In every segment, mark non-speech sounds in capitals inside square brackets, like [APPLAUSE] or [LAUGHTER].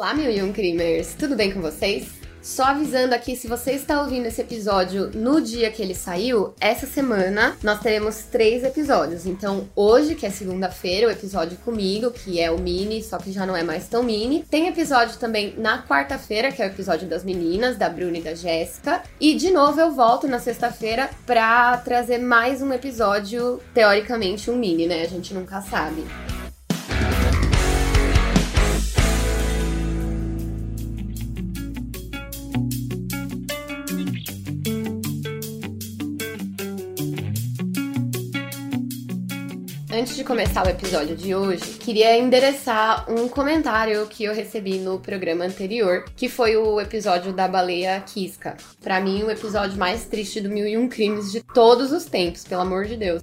Olá, mil e um crimers! Tudo bem com vocês? Só avisando aqui, se você está ouvindo esse episódio no dia que ele saiu, essa semana nós teremos três episódios. Então, hoje, que é segunda-feira, o episódio comigo, que é o mini, só que já não é mais tão mini. Tem episódio também na quarta-feira, que é o episódio das meninas, da Bruna e da Jéssica. E, de novo, eu volto na sexta-feira pra trazer mais um episódio, teoricamente um mini, né? A gente nunca sabe. Antes de começar o episódio de hoje, queria endereçar um comentário que eu recebi no programa anterior, que foi o episódio da baleia Kiska. Para mim, o episódio mais triste do Mil e Um Crimes de todos os tempos, pelo amor de Deus.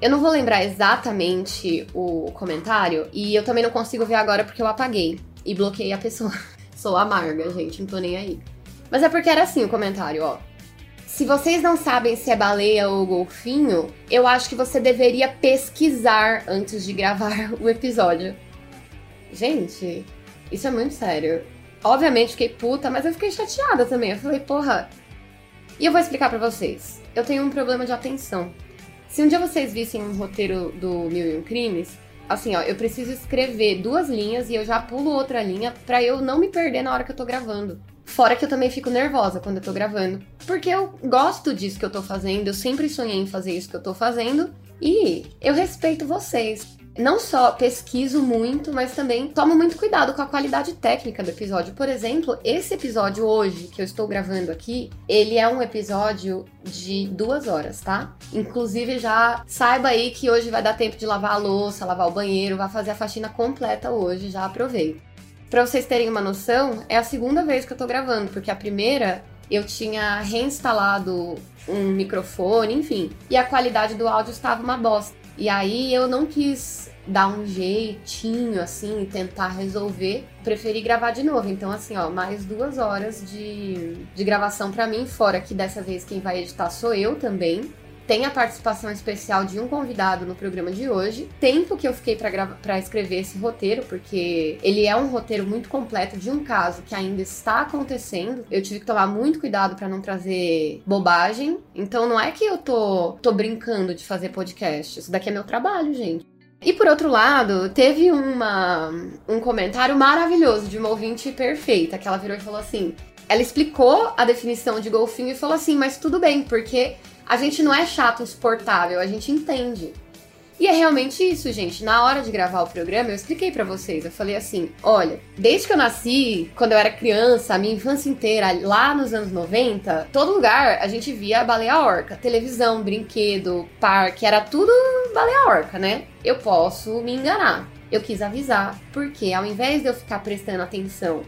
Eu não vou lembrar exatamente o comentário e eu também não consigo ver agora porque eu apaguei e bloqueei a pessoa. [LAUGHS] Sou amarga, gente, não tô nem aí. Mas é porque era assim o comentário, ó. Se vocês não sabem se é baleia ou golfinho, eu acho que você deveria pesquisar antes de gravar [LAUGHS] o episódio. Gente, isso é muito sério. Obviamente fiquei puta, mas eu fiquei chateada também. Eu falei, porra. E eu vou explicar para vocês. Eu tenho um problema de atenção. Se um dia vocês vissem um roteiro do Mil e Um Crimes, assim, ó, eu preciso escrever duas linhas e eu já pulo outra linha para eu não me perder na hora que eu tô gravando. Fora que eu também fico nervosa quando eu tô gravando. Porque eu gosto disso que eu tô fazendo, eu sempre sonhei em fazer isso que eu tô fazendo. E eu respeito vocês. Não só pesquiso muito, mas também tomo muito cuidado com a qualidade técnica do episódio. Por exemplo, esse episódio hoje que eu estou gravando aqui, ele é um episódio de duas horas, tá? Inclusive, já saiba aí que hoje vai dar tempo de lavar a louça, lavar o banheiro, vai fazer a faxina completa hoje, já aproveito. Pra vocês terem uma noção, é a segunda vez que eu tô gravando, porque a primeira eu tinha reinstalado um microfone, enfim, e a qualidade do áudio estava uma bosta. E aí eu não quis dar um jeitinho assim e tentar resolver, preferi gravar de novo. Então, assim, ó, mais duas horas de, de gravação para mim, fora que dessa vez quem vai editar sou eu também. Tem a participação especial de um convidado no programa de hoje. Tempo que eu fiquei para escrever esse roteiro, porque ele é um roteiro muito completo de um caso que ainda está acontecendo. Eu tive que tomar muito cuidado para não trazer bobagem. Então não é que eu tô, tô brincando de fazer podcast. Isso daqui é meu trabalho, gente. E por outro lado, teve uma, um comentário maravilhoso de uma ouvinte perfeita, que ela virou e falou assim: ela explicou a definição de golfinho e falou assim, mas tudo bem, porque a gente não é chato, insuportável, a gente entende. E é realmente isso, gente. Na hora de gravar o programa, eu expliquei para vocês. Eu falei assim: olha, desde que eu nasci, quando eu era criança, a minha infância inteira, lá nos anos 90, todo lugar a gente via baleia orca. Televisão, brinquedo, parque, era tudo baleia orca, né? Eu posso me enganar. Eu quis avisar, porque ao invés de eu ficar prestando atenção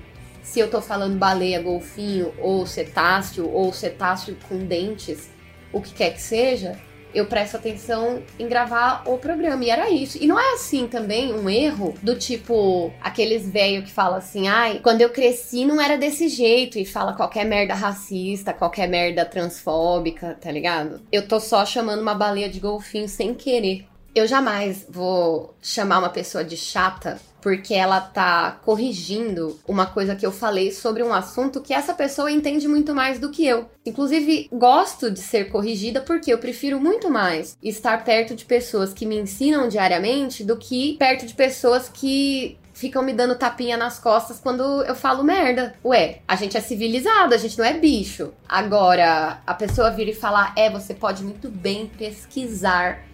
se eu tô falando baleia, golfinho, ou cetáceo, ou cetáceo com dentes, o que quer que seja, eu presto atenção em gravar o programa. E era isso. E não é assim também um erro do tipo aqueles velho que fala assim: ai, quando eu cresci não era desse jeito. E fala qualquer merda racista, qualquer merda transfóbica, tá ligado? Eu tô só chamando uma baleia de golfinho sem querer. Eu jamais vou chamar uma pessoa de chata porque ela tá corrigindo uma coisa que eu falei sobre um assunto que essa pessoa entende muito mais do que eu. Inclusive, gosto de ser corrigida porque eu prefiro muito mais estar perto de pessoas que me ensinam diariamente do que perto de pessoas que ficam me dando tapinha nas costas quando eu falo merda. Ué, a gente é civilizado, a gente não é bicho. Agora, a pessoa vir e falar, é, você pode muito bem pesquisar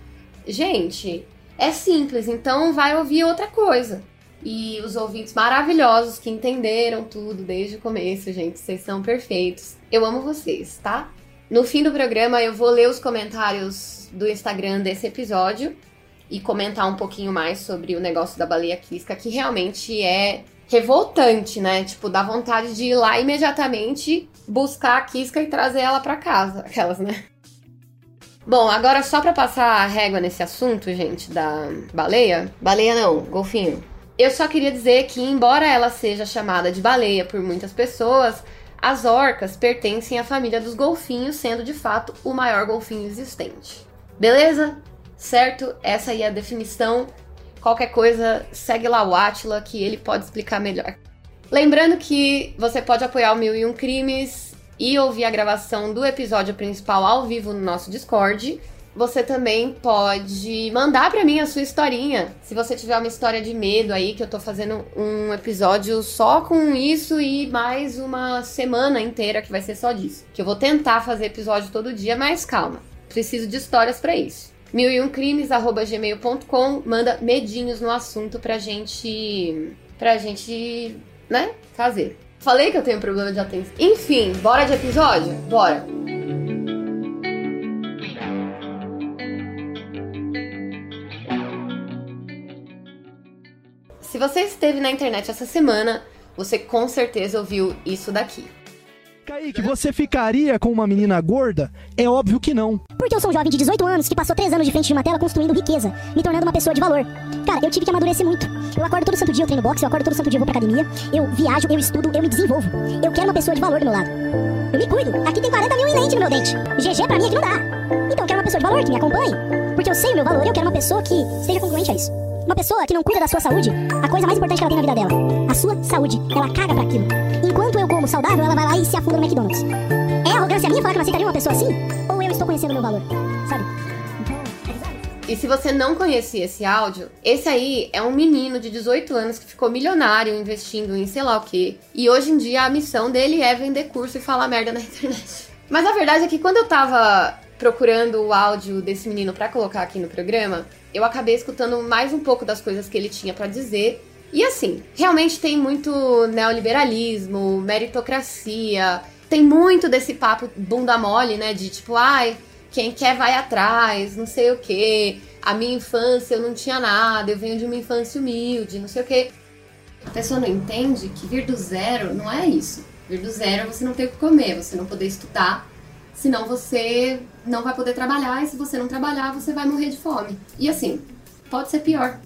Gente, é simples, então vai ouvir outra coisa. E os ouvintes maravilhosos que entenderam tudo desde o começo, gente, vocês são perfeitos. Eu amo vocês, tá? No fim do programa eu vou ler os comentários do Instagram desse episódio e comentar um pouquinho mais sobre o negócio da baleia quisca, que realmente é revoltante, né? Tipo, dá vontade de ir lá imediatamente buscar a quisca e trazer ela para casa, [LAUGHS] aquelas, né? Bom, agora só para passar a régua nesse assunto, gente, da baleia. Baleia não, golfinho. Eu só queria dizer que, embora ela seja chamada de baleia por muitas pessoas, as orcas pertencem à família dos golfinhos, sendo de fato o maior golfinho existente. Beleza? Certo? Essa aí é a definição. Qualquer coisa, segue lá o Atila que ele pode explicar melhor. Lembrando que você pode apoiar o Mil e Um Crimes e ouvir a gravação do episódio principal ao vivo no nosso Discord. Você também pode mandar para mim a sua historinha. Se você tiver uma história de medo aí, que eu tô fazendo um episódio só com isso e mais uma semana inteira que vai ser só disso. Que eu vou tentar fazer episódio todo dia, mas calma. Preciso de histórias para isso. Mil e um crimes, arroba gmail.com. Manda medinhos no assunto pra gente. pra gente, né, fazer. Falei que eu tenho problema de atenção. Enfim, bora de episódio? Bora! Você esteve na internet essa semana, você com certeza ouviu isso daqui. Kaique, você ficaria com uma menina gorda? É óbvio que não. Porque eu sou um jovem de 18 anos que passou 3 anos de frente de uma tela construindo riqueza, me tornando uma pessoa de valor. Cara, eu tive que amadurecer muito. Eu acordo todo santo dia, eu treino boxe, eu acordo todo santo dia, eu vou pra academia, eu viajo, eu estudo, eu me desenvolvo. Eu quero uma pessoa de valor do meu lado. Eu me cuido. Aqui tem 40 mil em lente no meu dente. GG pra mim aqui não dá. Então eu quero uma pessoa de valor que me acompanhe. Porque eu sei o meu valor e eu quero uma pessoa que esteja congruente a isso. Uma pessoa que não cuida da sua saúde, a coisa mais importante que ela tem na vida dela, a sua saúde, ela caga pra aquilo. Enquanto eu como saudável, ela vai lá e se afunda no McDonald's. É arrogância minha falar que eu aceitaria uma pessoa assim? Ou eu estou conhecendo o meu valor? Sabe? Então. E se você não conhecia esse áudio, esse aí é um menino de 18 anos que ficou milionário investindo em sei lá o quê. E hoje em dia a missão dele é vender curso e falar merda na [LAUGHS] internet. Mas a verdade é que quando eu tava procurando o áudio desse menino pra colocar aqui no programa, eu acabei escutando mais um pouco das coisas que ele tinha pra dizer. E assim, realmente tem muito neoliberalismo, meritocracia, tem muito desse papo bunda mole, né? De tipo, ai, quem quer vai atrás, não sei o quê. A minha infância eu não tinha nada, eu venho de uma infância humilde, não sei o quê. A pessoa não entende que vir do zero não é isso. Vir do zero é você não ter o que comer, você não poder estudar, senão você não vai poder trabalhar, e se você não trabalhar, você vai morrer de fome. E assim, pode ser pior.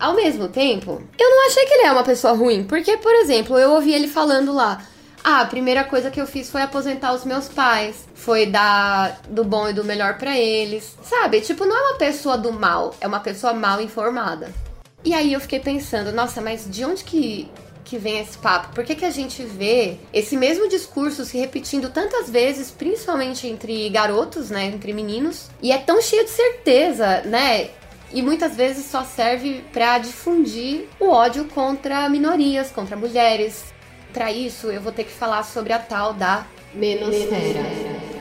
Ao mesmo tempo, eu não achei que ele é uma pessoa ruim, porque, por exemplo, eu ouvi ele falando lá. Ah, a primeira coisa que eu fiz foi aposentar os meus pais, foi dar do bom e do melhor pra eles. Sabe? Tipo, não é uma pessoa do mal, é uma pessoa mal informada. E aí eu fiquei pensando, nossa, mas de onde que que vem esse papo? Por que, que a gente vê esse mesmo discurso se repetindo tantas vezes, principalmente entre garotos, né? Entre meninos, e é tão cheio de certeza, né? E muitas vezes só serve para difundir o ódio contra minorias, contra mulheres. Para isso, eu vou ter que falar sobre a tal da menosfera.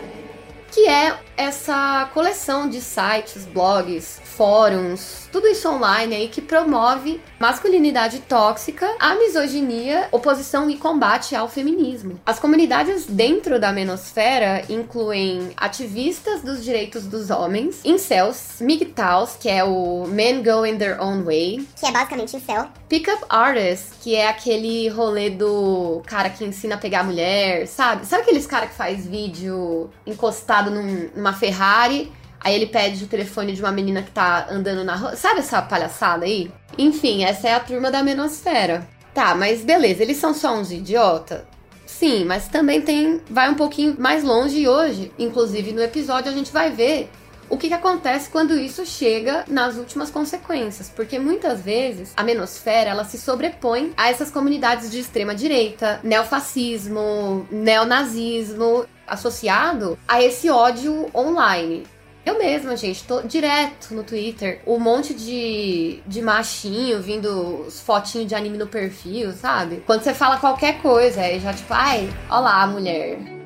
Que é essa coleção de sites, blogs, fóruns, tudo isso online aí que promove masculinidade tóxica, a misoginia, oposição e combate ao feminismo. As comunidades dentro da menosfera incluem ativistas dos direitos dos homens, incels, MGTOWs, que é o Men Going Their Own Way, Que é basicamente incel. Pickup Artists, que é aquele rolê do cara que ensina a pegar mulher, sabe? Sabe aqueles cara que faz vídeo encostado num- numa Ferrari, aí ele pede o telefone de uma menina que tá andando na rua? Sabe essa palhaçada aí? Enfim, essa é a turma da menosfera. Tá, mas beleza, eles são só uns idiota? Sim, mas também tem. Vai um pouquinho mais longe e hoje, inclusive no episódio, a gente vai ver o que, que acontece quando isso chega nas últimas consequências, porque muitas vezes a menosfera ela se sobrepõe a essas comunidades de extrema direita, neofascismo, neonazismo, associado a esse ódio online. Eu mesma, gente, tô direto no Twitter, um monte de, de machinho vindo os fotinhos de anime no perfil, sabe? Quando você fala qualquer coisa, aí já tipo, ai, olá, mulher.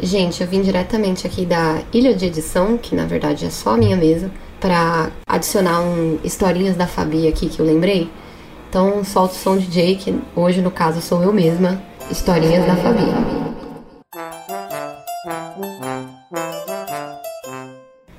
Gente, eu vim diretamente aqui da ilha de edição, que na verdade é só a minha mesa, pra adicionar um historinhas da Fabi aqui que eu lembrei. Então solta o som DJ, que hoje no caso sou eu mesma, historinhas da Fabi.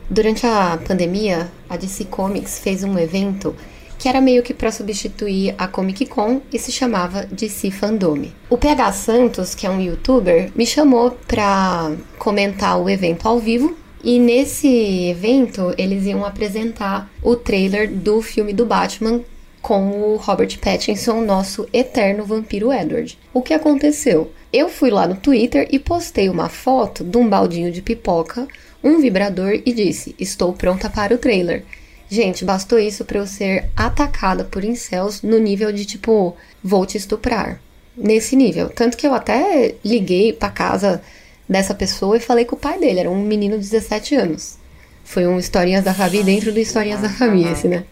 Durante a pandemia, a DC Comics fez um evento que era meio que para substituir a Comic Con e se chamava DC Fandome. O PH Santos, que é um youtuber, me chamou para comentar o evento ao vivo e nesse evento eles iam apresentar o trailer do filme do Batman com o Robert Pattinson, nosso eterno vampiro Edward. O que aconteceu? Eu fui lá no Twitter e postei uma foto de um baldinho de pipoca um vibrador e disse: Estou pronta para o trailer. Gente, bastou isso para eu ser atacada por incels no nível de tipo, vou te estuprar. Nesse nível. Tanto que eu até liguei pra casa dessa pessoa e falei com o pai dele, era um menino de 17 anos. Foi um Historinhas da Fabi dentro do Historinhas da Fabi, esse, né?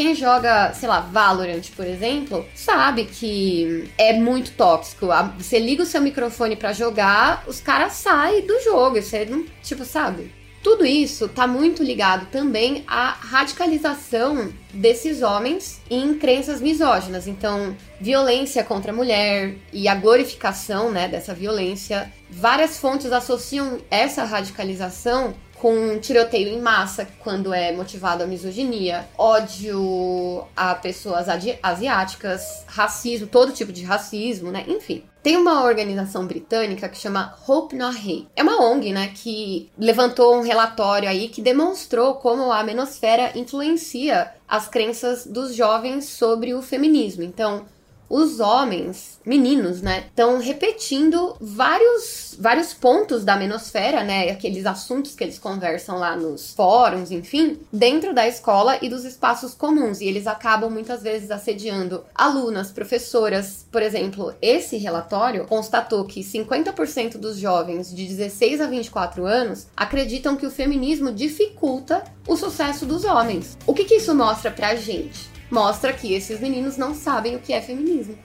Quem joga, sei lá, Valorant, por exemplo, sabe que é muito tóxico. Você liga o seu microfone para jogar, os caras saem do jogo. Você não, tipo, sabe? Tudo isso está muito ligado também à radicalização desses homens em crenças misóginas. Então, violência contra a mulher e a glorificação né, dessa violência. Várias fontes associam essa radicalização com tiroteio em massa, quando é motivado a misoginia, ódio a pessoas asiáticas, racismo, todo tipo de racismo, né? Enfim. Tem uma organização britânica que chama Hope Not Hate. É uma ONG, né, que levantou um relatório aí que demonstrou como a menosfera influencia as crenças dos jovens sobre o feminismo. Então, os homens, meninos, né, estão repetindo vários, vários pontos da menosfera, né, aqueles assuntos que eles conversam lá nos fóruns, enfim, dentro da escola e dos espaços comuns. E eles acabam muitas vezes assediando alunas, professoras. Por exemplo, esse relatório constatou que 50% dos jovens de 16 a 24 anos acreditam que o feminismo dificulta o sucesso dos homens. O que, que isso mostra pra gente? Mostra que esses meninos não sabem o que é feminismo.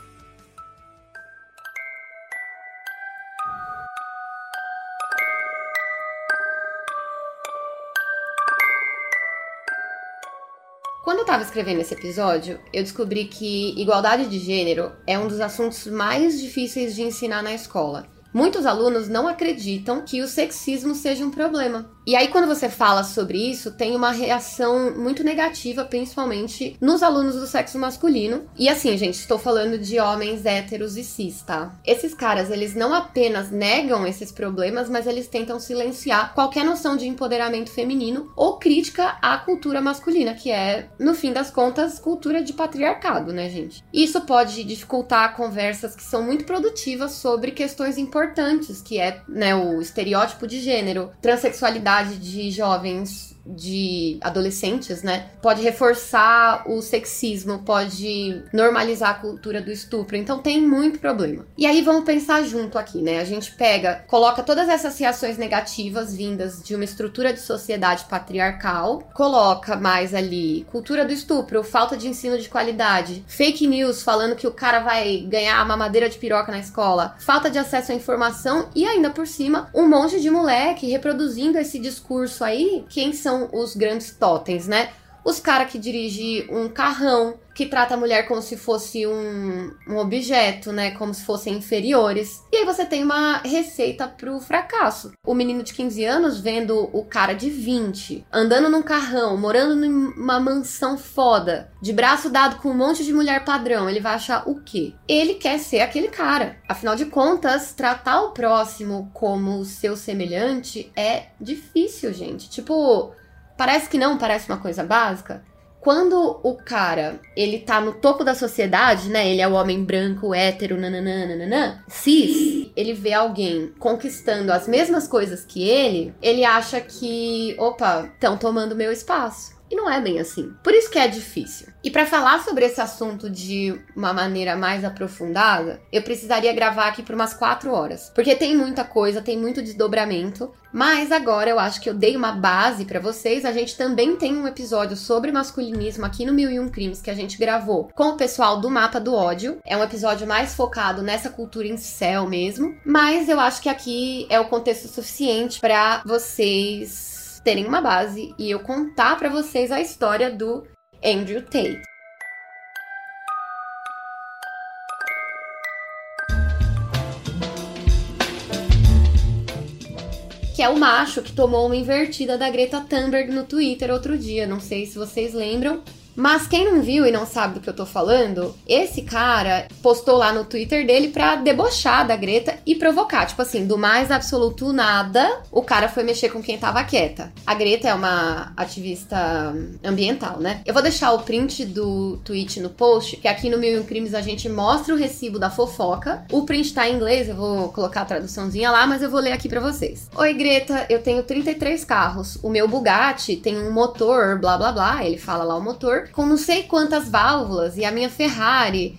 Quando eu tava escrevendo esse episódio, eu descobri que igualdade de gênero é um dos assuntos mais difíceis de ensinar na escola. Muitos alunos não acreditam que o sexismo seja um problema. E aí, quando você fala sobre isso, tem uma reação muito negativa, principalmente nos alunos do sexo masculino. E assim, gente, estou falando de homens héteros e cis, tá? Esses caras, eles não apenas negam esses problemas, mas eles tentam silenciar qualquer noção de empoderamento feminino ou crítica à cultura masculina, que é, no fim das contas, cultura de patriarcado, né, gente? Isso pode dificultar conversas que são muito produtivas sobre questões importantes, que é, né, o estereótipo de gênero, transexualidade de jovens de adolescentes, né? Pode reforçar o sexismo, pode normalizar a cultura do estupro. Então tem muito problema. E aí vamos pensar junto aqui, né? A gente pega, coloca todas essas reações negativas vindas de uma estrutura de sociedade patriarcal, coloca mais ali cultura do estupro, falta de ensino de qualidade, fake news falando que o cara vai ganhar uma madeira de piroca na escola, falta de acesso à informação e ainda por cima um monte de moleque reproduzindo esse discurso aí, quem são são os grandes totens, né? Os caras que dirigem um carrão, que trata a mulher como se fosse um, um objeto, né? Como se fossem inferiores. E aí você tem uma receita pro fracasso. O menino de 15 anos vendo o cara de 20, andando num carrão, morando numa mansão foda, de braço dado com um monte de mulher padrão, ele vai achar o quê? Ele quer ser aquele cara. Afinal de contas, tratar o próximo como seu semelhante é difícil, gente. Tipo, Parece que não, parece uma coisa básica. Quando o cara, ele tá no topo da sociedade, né? Ele é o homem branco, hétero, nananã, nananã, cis, ele vê alguém conquistando as mesmas coisas que ele, ele acha que, opa, estão tomando meu espaço. E não é bem assim. Por isso que é difícil. E para falar sobre esse assunto de uma maneira mais aprofundada, eu precisaria gravar aqui por umas quatro horas. Porque tem muita coisa, tem muito desdobramento. Mas agora eu acho que eu dei uma base para vocês. A gente também tem um episódio sobre masculinismo aqui no Mil e Um Crimes que a gente gravou com o pessoal do Mapa do Ódio. É um episódio mais focado nessa cultura em céu mesmo. Mas eu acho que aqui é o contexto suficiente para vocês terem uma base e eu contar para vocês a história do Andrew Tate. que é o macho que tomou uma invertida da Greta Thunberg no Twitter outro dia. Não sei se vocês lembram. Mas quem não viu e não sabe do que eu tô falando, esse cara postou lá no Twitter dele pra debochar da Greta e provocar. Tipo assim, do mais absoluto nada, o cara foi mexer com quem tava quieta. A Greta é uma ativista ambiental, né? Eu vou deixar o print do tweet no post, que aqui no Mil e um Crimes a gente mostra o recibo da fofoca. O print tá em inglês, eu vou colocar a traduçãozinha lá, mas eu vou ler aqui para vocês. Oi, Greta, eu tenho 33 carros. O meu Bugatti tem um motor, blá blá blá, ele fala lá o motor, com não sei quantas válvulas, e a minha Ferrari,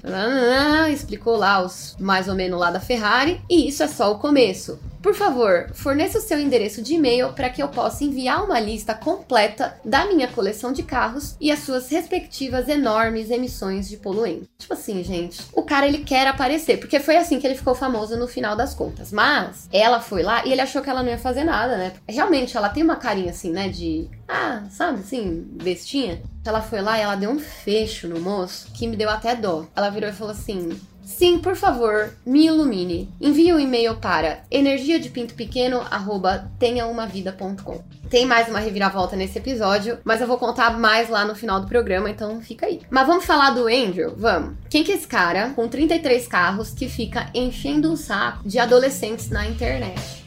explicou lá os mais ou menos lá da Ferrari, e isso é só o começo. Por favor, forneça o seu endereço de e-mail para que eu possa enviar uma lista completa da minha coleção de carros e as suas respectivas enormes emissões de poluente. Tipo assim, gente, o cara ele quer aparecer, porque foi assim que ele ficou famoso no final das contas. Mas ela foi lá e ele achou que ela não ia fazer nada, né? Realmente, ela tem uma carinha assim, né? De. Ah, sabe assim, bestinha. Ela foi lá e ela deu um fecho no moço que me deu até dó. Ela virou e falou assim: Sim, por favor, me ilumine. Envie um e-mail para energiadepintopequeno@tenhaumavida.com. Tem mais uma reviravolta nesse episódio, mas eu vou contar mais lá no final do programa, então fica aí. Mas vamos falar do Andrew? Vamos. Quem que é esse cara com 33 carros que fica enchendo o saco de adolescentes na internet?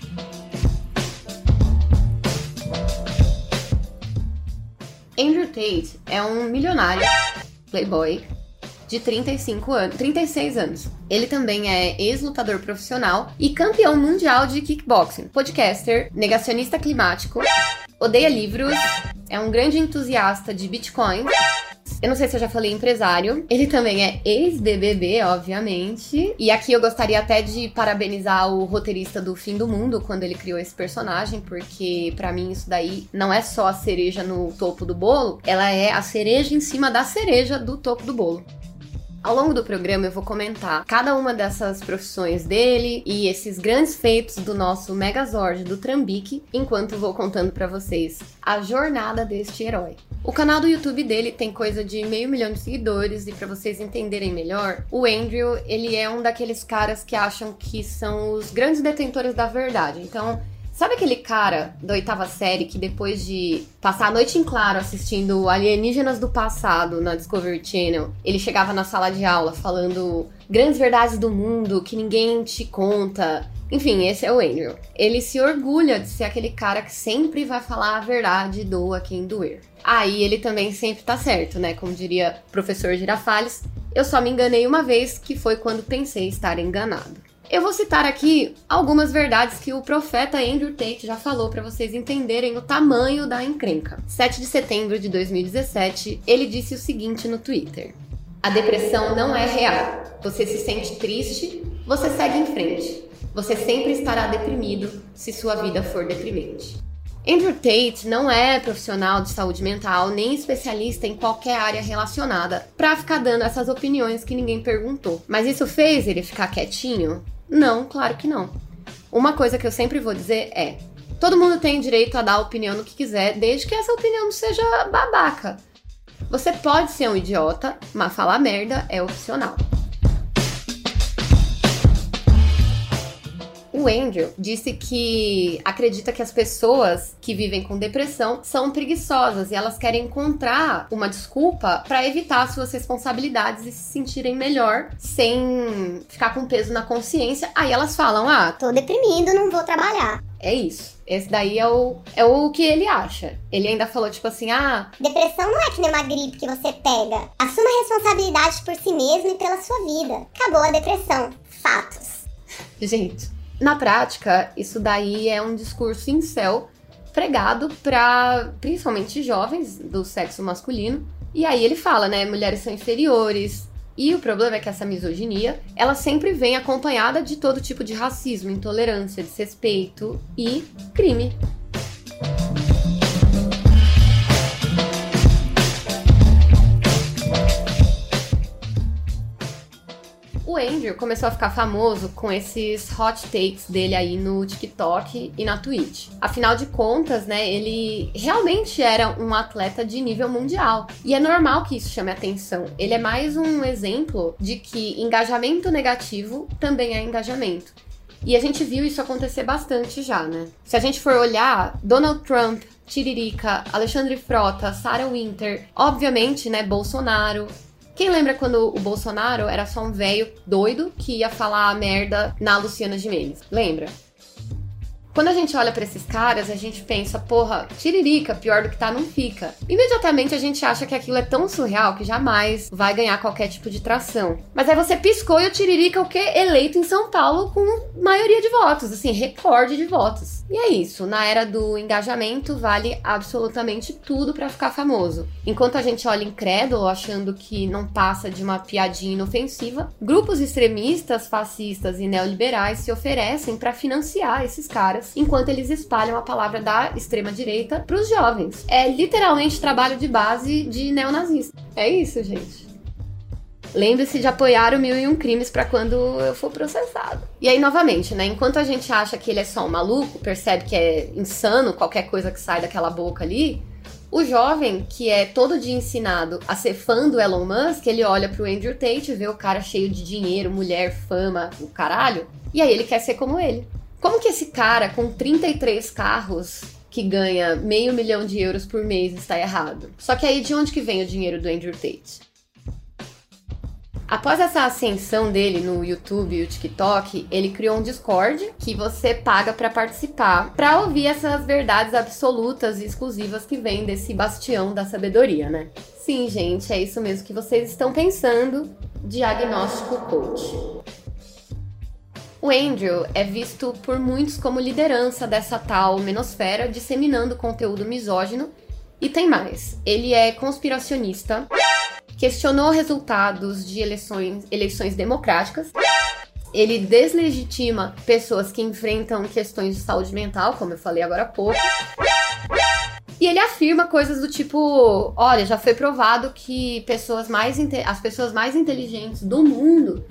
Andrew Tate é um milionário, playboy, de 35 anos, 36 anos. Ele também é ex-lutador profissional e campeão mundial de kickboxing, podcaster, negacionista climático, odeia livros, é um grande entusiasta de Bitcoin. Eu não sei se eu já falei empresário. Ele também é ex-BBB, obviamente. E aqui eu gostaria até de parabenizar o roteirista do Fim do Mundo quando ele criou esse personagem, porque para mim isso daí não é só a cereja no topo do bolo, ela é a cereja em cima da cereja do topo do bolo. Ao longo do programa eu vou comentar cada uma dessas profissões dele e esses grandes feitos do nosso Megazord do Trambique, enquanto vou contando para vocês a jornada deste herói. O canal do YouTube dele tem coisa de meio milhão de seguidores e para vocês entenderem melhor, o Andrew, ele é um daqueles caras que acham que são os grandes detentores da verdade. Então, Sabe aquele cara da oitava série que depois de passar a noite em claro assistindo Alienígenas do Passado na Discovery Channel, ele chegava na sala de aula falando grandes verdades do mundo que ninguém te conta. Enfim, esse é o Andrew. Ele se orgulha de ser aquele cara que sempre vai falar a verdade, doa quem doer. Aí ele também sempre tá certo, né? Como diria o professor Girafales, eu só me enganei uma vez, que foi quando pensei estar enganado. Eu vou citar aqui algumas verdades que o profeta Andrew Tate já falou para vocês entenderem o tamanho da encrenca. 7 de setembro de 2017, ele disse o seguinte no Twitter: A depressão não é real. Você se sente triste, você segue em frente. Você sempre estará deprimido se sua vida for deprimente. Andrew Tate não é profissional de saúde mental nem especialista em qualquer área relacionada para ficar dando essas opiniões que ninguém perguntou. Mas isso fez ele ficar quietinho? Não, claro que não. Uma coisa que eu sempre vou dizer é: todo mundo tem direito a dar opinião no que quiser, desde que essa opinião não seja babaca. Você pode ser um idiota, mas falar merda é opcional. O Andrew disse que acredita que as pessoas que vivem com depressão são preguiçosas e elas querem encontrar uma desculpa para evitar suas responsabilidades e se sentirem melhor sem ficar com peso na consciência. Aí elas falam: "Ah, tô deprimido, não vou trabalhar". É isso. Esse daí é o, é o que ele acha. Ele ainda falou, tipo assim, ah. Depressão não é que nem uma gripe que você pega. Assuma a responsabilidade por si mesmo e pela sua vida. Acabou a depressão. Fatos. Gente, na prática, isso daí é um discurso céu pregado para principalmente jovens do sexo masculino. E aí ele fala, né, mulheres são inferiores. E o problema é que essa misoginia, ela sempre vem acompanhada de todo tipo de racismo, intolerância, desrespeito e crime. Andrew começou a ficar famoso com esses hot takes dele aí no TikTok e na Twitch. Afinal de contas, né, ele realmente era um atleta de nível mundial. E é normal que isso chame atenção. Ele é mais um exemplo de que engajamento negativo também é engajamento. E a gente viu isso acontecer bastante já, né? Se a gente for olhar, Donald Trump Tiririca, Alexandre Frota, Sarah Winter, obviamente, né, Bolsonaro. Quem lembra quando o Bolsonaro era só um velho doido que ia falar merda na Luciana Gimenez? Lembra? Quando a gente olha para esses caras, a gente pensa, porra, tiririca, pior do que tá, não fica. Imediatamente a gente acha que aquilo é tão surreal que jamais vai ganhar qualquer tipo de tração. Mas aí você piscou e o tiririca, o que? Eleito em São Paulo com maioria de votos, assim, recorde de votos. E é isso, na era do engajamento vale absolutamente tudo para ficar famoso. Enquanto a gente olha incrédulo, achando que não passa de uma piadinha inofensiva, grupos extremistas, fascistas e neoliberais se oferecem para financiar esses caras enquanto eles espalham a palavra da extrema-direita para os jovens. É literalmente trabalho de base de neonazista. É isso, gente. Lembre-se de apoiar o Mil e Um Crimes para quando eu for processado. E aí, novamente, né? Enquanto a gente acha que ele é só um maluco, percebe que é insano qualquer coisa que sai daquela boca ali, o jovem, que é todo dia ensinado a ser fã do Elon Musk, ele olha pro Andrew Tate, vê o cara cheio de dinheiro, mulher, fama, o caralho, e aí ele quer ser como ele. Como que esse cara com 33 carros que ganha meio milhão de euros por mês está errado? Só que aí de onde que vem o dinheiro do Andrew Tate? Após essa ascensão dele no YouTube e o TikTok, ele criou um Discord que você paga para participar, para ouvir essas verdades absolutas e exclusivas que vêm desse bastião da sabedoria, né? Sim, gente, é isso mesmo que vocês estão pensando. Diagnóstico Coach. O Andrew é visto por muitos como liderança dessa tal menosfera, disseminando conteúdo misógino. E tem mais: ele é conspiracionista, questionou resultados de eleições, eleições democráticas, ele deslegitima pessoas que enfrentam questões de saúde mental, como eu falei agora há pouco. E ele afirma coisas do tipo: olha, já foi provado que pessoas mais as pessoas mais inteligentes do mundo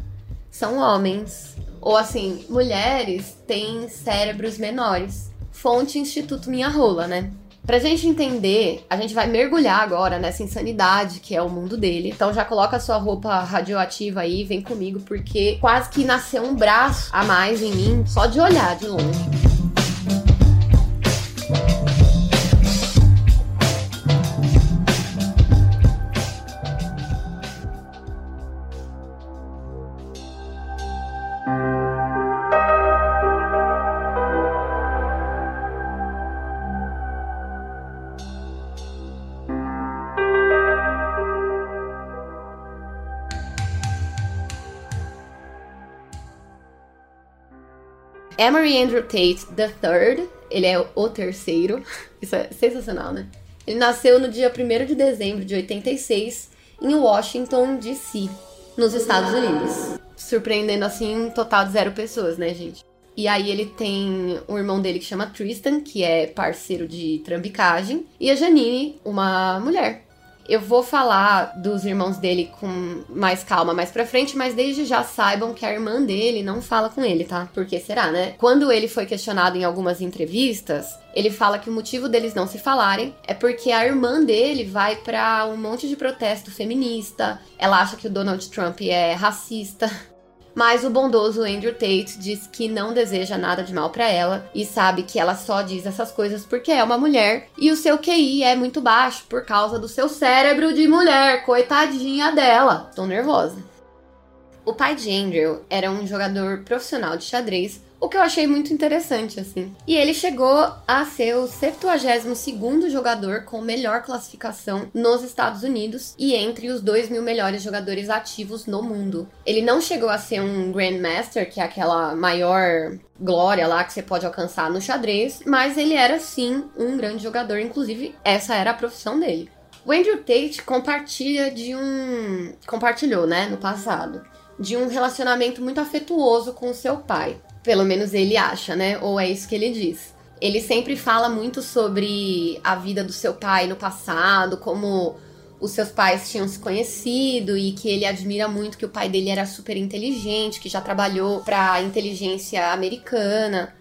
são homens. Ou assim, mulheres têm cérebros menores. Fonte Instituto Minha Rola, né? Pra gente entender, a gente vai mergulhar agora nessa insanidade que é o mundo dele. Então já coloca a sua roupa radioativa aí, vem comigo, porque quase que nasceu um braço a mais em mim só de olhar de longe. Emory Andrew Tate III, ele é o terceiro, isso é sensacional, né? Ele nasceu no dia 1 de dezembro de 86 em Washington, D.C., nos Estados Unidos. Surpreendendo assim um total de zero pessoas, né, gente? E aí ele tem um irmão dele que chama Tristan, que é parceiro de trambicagem, e a Janine, uma mulher. Eu vou falar dos irmãos dele com mais calma mais pra frente, mas desde já saibam que a irmã dele não fala com ele, tá? Por que será, né? Quando ele foi questionado em algumas entrevistas, ele fala que o motivo deles não se falarem é porque a irmã dele vai para um monte de protesto feminista. Ela acha que o Donald Trump é racista. Mas o bondoso Andrew Tate diz que não deseja nada de mal para ela e sabe que ela só diz essas coisas porque é uma mulher e o seu QI é muito baixo por causa do seu cérebro de mulher, coitadinha dela. Tô nervosa. O pai de Andrew era um jogador profissional de xadrez o que eu achei muito interessante, assim. E ele chegou a ser o 72 jogador com melhor classificação nos Estados Unidos e entre os 2 mil melhores jogadores ativos no mundo. Ele não chegou a ser um Grandmaster, que é aquela maior glória lá que você pode alcançar no xadrez, mas ele era sim um grande jogador, inclusive essa era a profissão dele. O Andrew Tate compartilha de um. compartilhou, né, no passado, de um relacionamento muito afetuoso com seu pai. Pelo menos ele acha, né? Ou é isso que ele diz. Ele sempre fala muito sobre a vida do seu pai no passado, como os seus pais tinham se conhecido e que ele admira muito que o pai dele era super inteligente, que já trabalhou para a inteligência americana.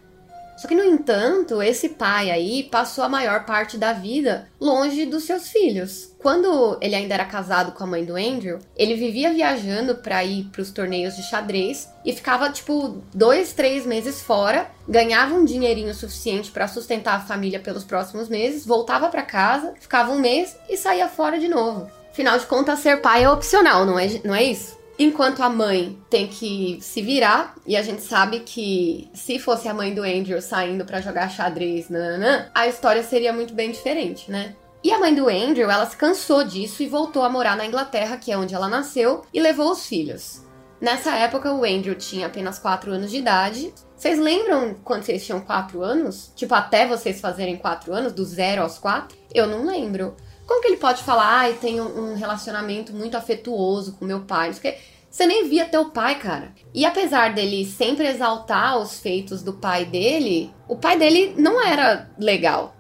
Só que, no entanto, esse pai aí passou a maior parte da vida longe dos seus filhos. Quando ele ainda era casado com a mãe do Andrew, ele vivia viajando para ir para os torneios de xadrez e ficava tipo dois, três meses fora, ganhava um dinheirinho suficiente para sustentar a família pelos próximos meses, voltava para casa, ficava um mês e saía fora de novo. Afinal de contas, ser pai é opcional, não é, não é isso? Enquanto a mãe tem que se virar, e a gente sabe que se fosse a mãe do Andrew saindo para jogar xadrez, nananã, a história seria muito bem diferente, né? E a mãe do Andrew, ela se cansou disso e voltou a morar na Inglaterra, que é onde ela nasceu, e levou os filhos. Nessa época, o Andrew tinha apenas 4 anos de idade. Vocês lembram quando vocês tinham 4 anos? Tipo, até vocês fazerem 4 anos, do 0 aos 4? Eu não lembro. Como que ele pode falar, ai, ah, tenho um relacionamento muito afetuoso com meu pai? Porque você nem via teu pai, cara. E apesar dele sempre exaltar os feitos do pai dele, o pai dele não era legal.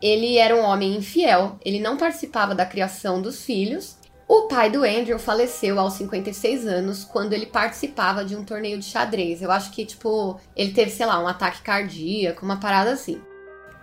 Ele era um homem infiel, ele não participava da criação dos filhos. O pai do Andrew faleceu aos 56 anos quando ele participava de um torneio de xadrez. Eu acho que, tipo, ele teve, sei lá, um ataque cardíaco, uma parada assim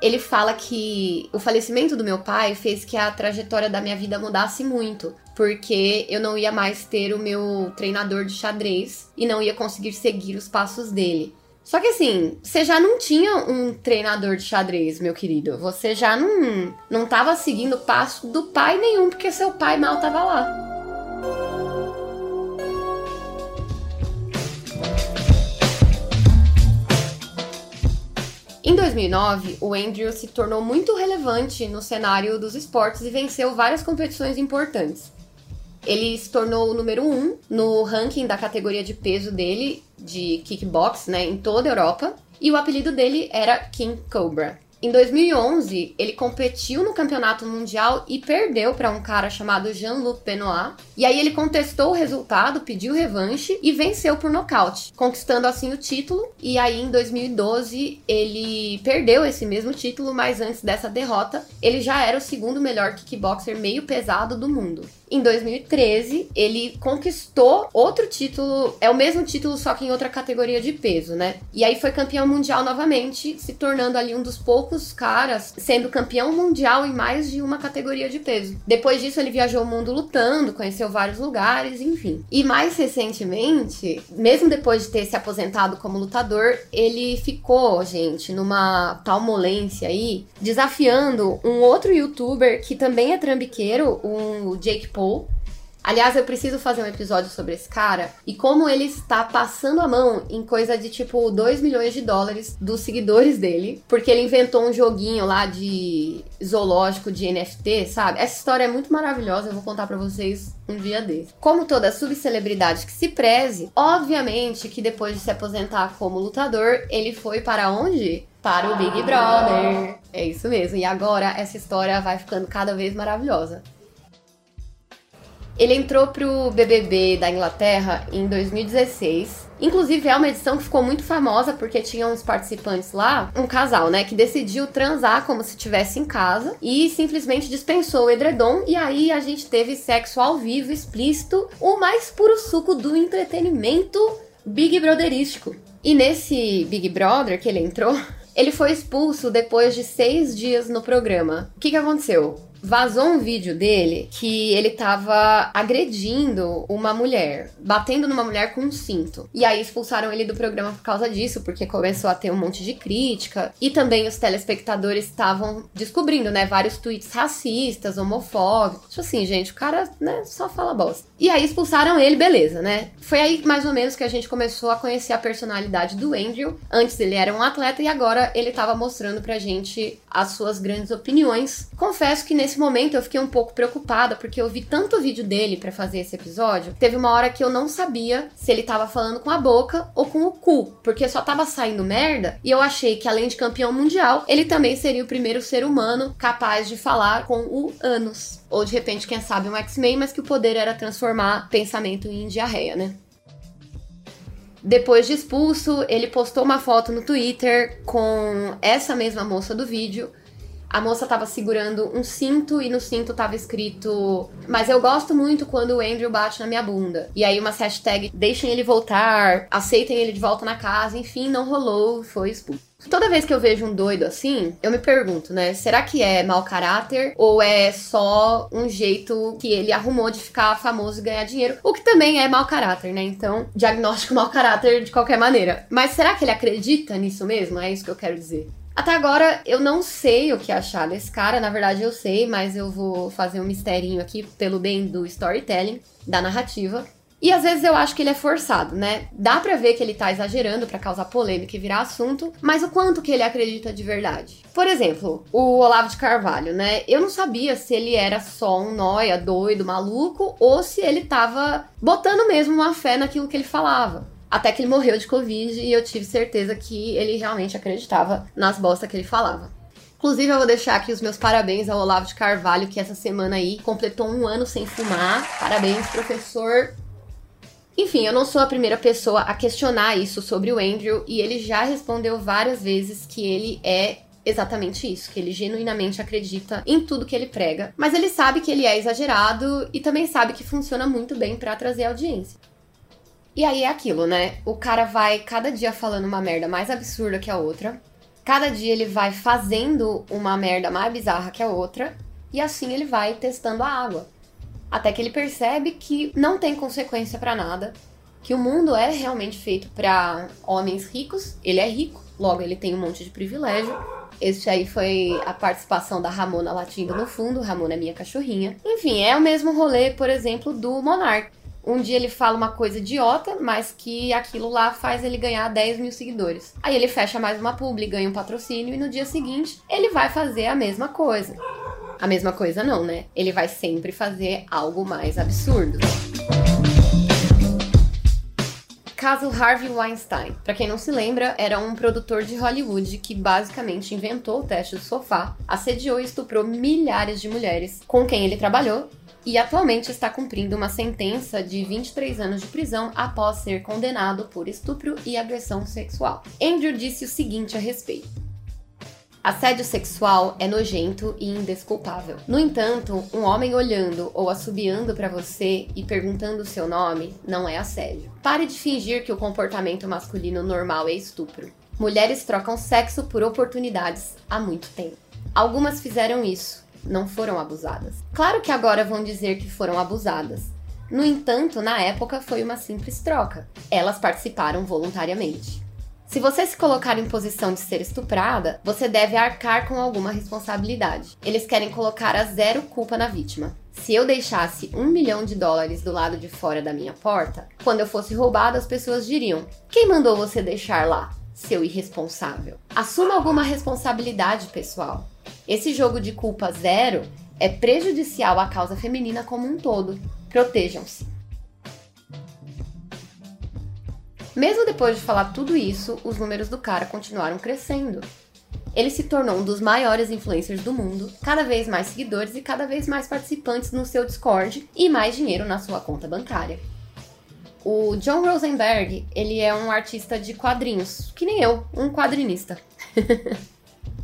ele fala que o falecimento do meu pai fez que a trajetória da minha vida mudasse muito, porque eu não ia mais ter o meu treinador de xadrez e não ia conseguir seguir os passos dele. Só que assim, você já não tinha um treinador de xadrez, meu querido. Você já não, não tava seguindo o passo do pai nenhum, porque seu pai mal tava lá. Em 2009, o Andrew se tornou muito relevante no cenário dos esportes e venceu várias competições importantes. Ele se tornou o número 1 um no ranking da categoria de peso dele, de kickbox, né, em toda a Europa, e o apelido dele era King Cobra. Em 2011, ele competiu no campeonato mundial e perdeu para um cara chamado Jean-Luc Benoit. E aí ele contestou o resultado, pediu revanche e venceu por nocaute, conquistando assim o título. E aí em 2012 ele perdeu esse mesmo título, mas antes dessa derrota, ele já era o segundo melhor kickboxer meio pesado do mundo. Em 2013, ele conquistou outro título, é o mesmo título, só que em outra categoria de peso, né? E aí foi campeão mundial novamente, se tornando ali um dos poucos caras sendo campeão mundial em mais de uma categoria de peso. Depois disso, ele viajou o mundo lutando, conheceu vários lugares, enfim. E mais recentemente, mesmo depois de ter se aposentado como lutador, ele ficou, gente, numa palmolência aí, desafiando um outro youtuber que também é trambiqueiro, o Jake Paul Paul. Aliás, eu preciso fazer um episódio sobre esse cara e como ele está passando a mão em coisa de tipo 2 milhões de dólares dos seguidores dele, porque ele inventou um joguinho lá de zoológico de NFT, sabe? Essa história é muito maravilhosa, eu vou contar para vocês um dia desse. Como toda subcelebridade que se preze, obviamente que depois de se aposentar como lutador, ele foi para onde? Para o Big Brother. É isso mesmo. E agora essa história vai ficando cada vez maravilhosa. Ele entrou pro BBB da Inglaterra em 2016. Inclusive, é uma edição que ficou muito famosa porque tinha uns participantes lá, um casal, né, que decidiu transar como se estivesse em casa e simplesmente dispensou o edredom. E aí a gente teve sexo ao vivo, explícito, o mais puro suco do entretenimento Big Brotherístico. E nesse Big Brother que ele entrou, [LAUGHS] ele foi expulso depois de seis dias no programa. O que, que aconteceu? Vazou um vídeo dele que ele tava agredindo uma mulher, batendo numa mulher com um cinto. E aí expulsaram ele do programa por causa disso, porque começou a ter um monte de crítica. E também os telespectadores estavam descobrindo, né, vários tweets racistas, homofóbicos. Tipo assim, gente, o cara, né, só fala bosta. E aí expulsaram ele, beleza, né? Foi aí mais ou menos que a gente começou a conhecer a personalidade do Andrew. Antes ele era um atleta e agora ele tava mostrando pra gente as suas grandes opiniões. Confesso que nesse nesse momento eu fiquei um pouco preocupada, porque eu vi tanto vídeo dele para fazer esse episódio. Teve uma hora que eu não sabia se ele tava falando com a boca ou com o cu, porque só tava saindo merda. E eu achei que além de campeão mundial, ele também seria o primeiro ser humano capaz de falar com o ânus. Ou de repente, quem sabe, um X-Men, mas que o poder era transformar pensamento em diarreia, né? Depois de expulso, ele postou uma foto no Twitter com essa mesma moça do vídeo A moça tava segurando um cinto e no cinto tava escrito: Mas eu gosto muito quando o Andrew bate na minha bunda. E aí umas hashtag deixem ele voltar, aceitem ele de volta na casa, enfim, não rolou, foi expulso. Toda vez que eu vejo um doido assim, eu me pergunto, né? Será que é mau caráter ou é só um jeito que ele arrumou de ficar famoso e ganhar dinheiro? O que também é mau caráter, né? Então, diagnóstico mau caráter de qualquer maneira. Mas será que ele acredita nisso mesmo? É isso que eu quero dizer. Até agora eu não sei o que achar desse cara, na verdade eu sei, mas eu vou fazer um misterinho aqui pelo bem do storytelling, da narrativa. E às vezes eu acho que ele é forçado, né? Dá pra ver que ele tá exagerando para causar polêmica e virar assunto, mas o quanto que ele acredita de verdade? Por exemplo, o Olavo de Carvalho, né? Eu não sabia se ele era só um noia, doido, maluco, ou se ele tava botando mesmo uma fé naquilo que ele falava. Até que ele morreu de Covid e eu tive certeza que ele realmente acreditava nas bostas que ele falava. Inclusive, eu vou deixar aqui os meus parabéns ao Olavo de Carvalho, que essa semana aí completou um ano sem fumar. Parabéns, professor. Enfim, eu não sou a primeira pessoa a questionar isso sobre o Andrew e ele já respondeu várias vezes que ele é exatamente isso, que ele genuinamente acredita em tudo que ele prega, mas ele sabe que ele é exagerado e também sabe que funciona muito bem para trazer audiência. E aí é aquilo, né? O cara vai cada dia falando uma merda mais absurda que a outra. Cada dia ele vai fazendo uma merda mais bizarra que a outra. E assim ele vai testando a água. Até que ele percebe que não tem consequência para nada. Que o mundo é realmente feito para homens ricos. Ele é rico, logo ele tem um monte de privilégio. Este aí foi a participação da Ramona latindo no fundo. Ramona é minha cachorrinha. Enfim, é o mesmo rolê, por exemplo, do Monark. Um dia ele fala uma coisa idiota, mas que aquilo lá faz ele ganhar 10 mil seguidores. Aí ele fecha mais uma publi, ganha um patrocínio e no dia seguinte ele vai fazer a mesma coisa. A mesma coisa não, né? Ele vai sempre fazer algo mais absurdo. Caso Harvey Weinstein. Para quem não se lembra, era um produtor de Hollywood que basicamente inventou o teste do sofá, assediou e estuprou milhares de mulheres com quem ele trabalhou e atualmente está cumprindo uma sentença de 23 anos de prisão após ser condenado por estupro e agressão sexual. Andrew disse o seguinte a respeito. Assédio sexual é nojento e indesculpável. No entanto, um homem olhando ou assobiando para você e perguntando o seu nome não é assédio. Pare de fingir que o comportamento masculino normal é estupro. Mulheres trocam sexo por oportunidades há muito tempo. Algumas fizeram isso, não foram abusadas. Claro que agora vão dizer que foram abusadas. No entanto, na época foi uma simples troca. Elas participaram voluntariamente. Se você se colocar em posição de ser estuprada, você deve arcar com alguma responsabilidade. Eles querem colocar a zero culpa na vítima. Se eu deixasse um milhão de dólares do lado de fora da minha porta, quando eu fosse roubada, as pessoas diriam: Quem mandou você deixar lá, seu irresponsável? Assuma alguma responsabilidade, pessoal. Esse jogo de culpa zero é prejudicial à causa feminina como um todo. Protejam-se. Mesmo depois de falar tudo isso, os números do cara continuaram crescendo. Ele se tornou um dos maiores influencers do mundo, cada vez mais seguidores e cada vez mais participantes no seu Discord e mais dinheiro na sua conta bancária. O John Rosenberg, ele é um artista de quadrinhos, que nem eu, um quadrinista. [LAUGHS]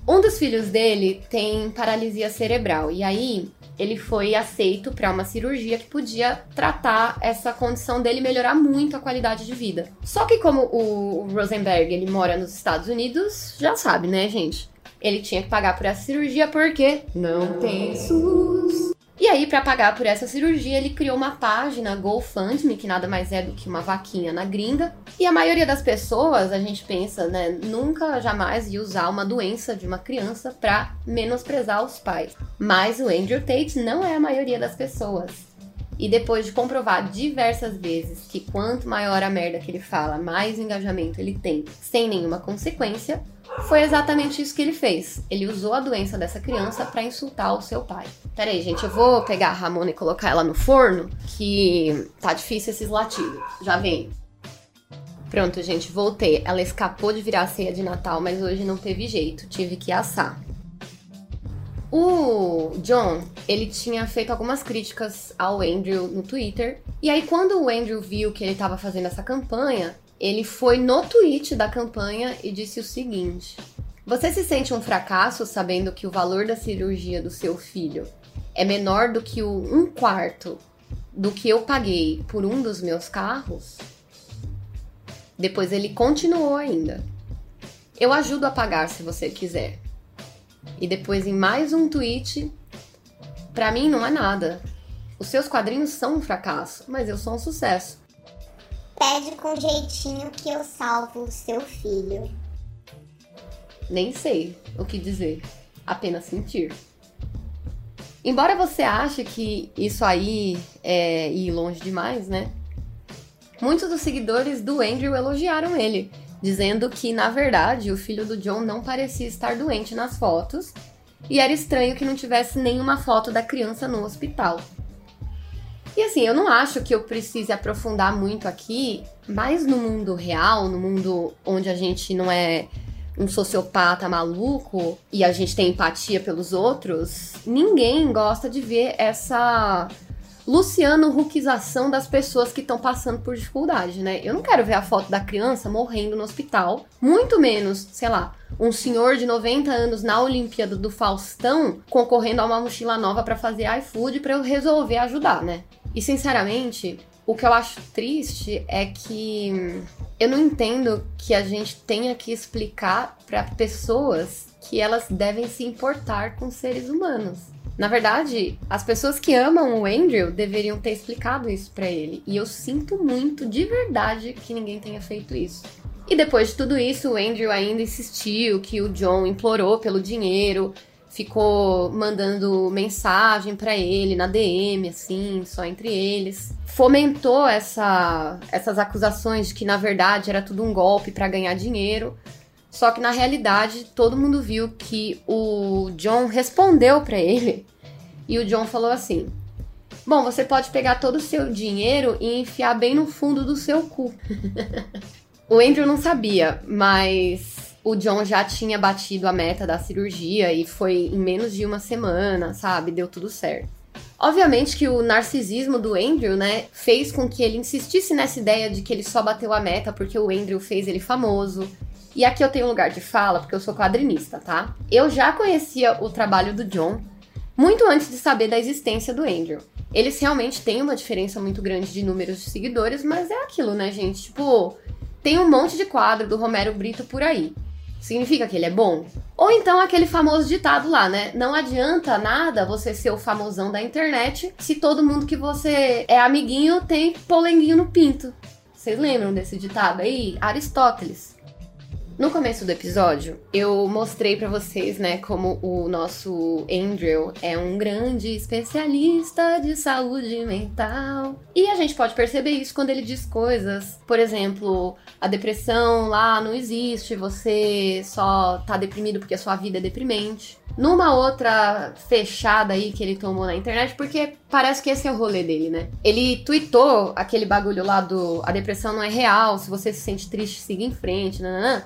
Um dos filhos dele tem paralisia cerebral e aí ele foi aceito para uma cirurgia que podia tratar essa condição dele e melhorar muito a qualidade de vida. Só que como o Rosenberg ele mora nos Estados Unidos, já sabe, né, gente? Ele tinha que pagar por essa cirurgia porque não tem SUS. E aí, para pagar por essa cirurgia, ele criou uma página GoFundMe, que nada mais é do que uma vaquinha na gringa. E a maioria das pessoas, a gente pensa, né, nunca jamais ia usar uma doença de uma criança para menosprezar os pais. Mas o Andrew Tate não é a maioria das pessoas. E depois de comprovar diversas vezes que quanto maior a merda que ele fala, mais engajamento ele tem, sem nenhuma consequência, foi exatamente isso que ele fez. Ele usou a doença dessa criança para insultar o seu pai. Pera aí, gente, eu vou pegar a Ramona e colocar ela no forno, que tá difícil esses latidos. Já vem. Pronto, gente, voltei. Ela escapou de virar ceia de Natal, mas hoje não teve jeito, tive que assar. O John, ele tinha feito algumas críticas ao Andrew no Twitter. E aí, quando o Andrew viu que ele estava fazendo essa campanha, ele foi no tweet da campanha e disse o seguinte: Você se sente um fracasso sabendo que o valor da cirurgia do seu filho é menor do que o um quarto do que eu paguei por um dos meus carros? Depois ele continuou ainda. Eu ajudo a pagar se você quiser. E depois em mais um tweet, pra mim não é nada. Os seus quadrinhos são um fracasso, mas eu sou um sucesso. Pede com jeitinho que eu salvo o seu filho. Nem sei o que dizer, apenas sentir. Embora você ache que isso aí é ir longe demais, né? Muitos dos seguidores do Andrew elogiaram ele, dizendo que, na verdade, o filho do John não parecia estar doente nas fotos e era estranho que não tivesse nenhuma foto da criança no hospital. E assim, eu não acho que eu precise aprofundar muito aqui, mas no mundo real, no mundo onde a gente não é um sociopata maluco e a gente tem empatia pelos outros, ninguém gosta de ver essa Luciano Huckização das pessoas que estão passando por dificuldade, né? Eu não quero ver a foto da criança morrendo no hospital, muito menos, sei lá, um senhor de 90 anos na Olimpíada do Faustão concorrendo a uma mochila nova para fazer iFood para eu resolver ajudar, né? E sinceramente, o que eu acho triste é que eu não entendo que a gente tenha que explicar para pessoas que elas devem se importar com seres humanos. Na verdade, as pessoas que amam o Andrew deveriam ter explicado isso para ele. E eu sinto muito, de verdade, que ninguém tenha feito isso. E depois de tudo isso, o Andrew ainda insistiu que o John implorou pelo dinheiro, ficou mandando mensagem para ele na DM, assim, só entre eles. Fomentou essa, essas acusações de que na verdade era tudo um golpe para ganhar dinheiro. Só que na realidade todo mundo viu que o John respondeu para ele e o John falou assim: Bom, você pode pegar todo o seu dinheiro e enfiar bem no fundo do seu cu. [LAUGHS] o Andrew não sabia, mas o John já tinha batido a meta da cirurgia e foi em menos de uma semana, sabe? Deu tudo certo. Obviamente que o narcisismo do Andrew, né, fez com que ele insistisse nessa ideia de que ele só bateu a meta porque o Andrew fez ele famoso. E aqui eu tenho um lugar de fala porque eu sou quadrinista, tá? Eu já conhecia o trabalho do John muito antes de saber da existência do Andrew. Eles realmente têm uma diferença muito grande de números de seguidores, mas é aquilo, né, gente? Tipo, tem um monte de quadro do Romero Brito por aí significa que ele é bom? Ou então aquele famoso ditado lá, né? Não adianta nada você ser o famosão da internet se todo mundo que você é amiguinho tem polenguinho no pinto. Vocês lembram desse ditado aí? Aristóteles. No começo do episódio, eu mostrei para vocês, né, como o nosso Andrew é um grande especialista de saúde mental. E a gente pode perceber isso quando ele diz coisas, por exemplo, a depressão lá não existe, você só tá deprimido porque a sua vida é deprimente. Numa outra fechada aí que ele tomou na internet, porque parece que esse é o rolê dele, né? Ele tweetou aquele bagulho lá do a depressão não é real, se você se sente triste, siga em frente, nananã.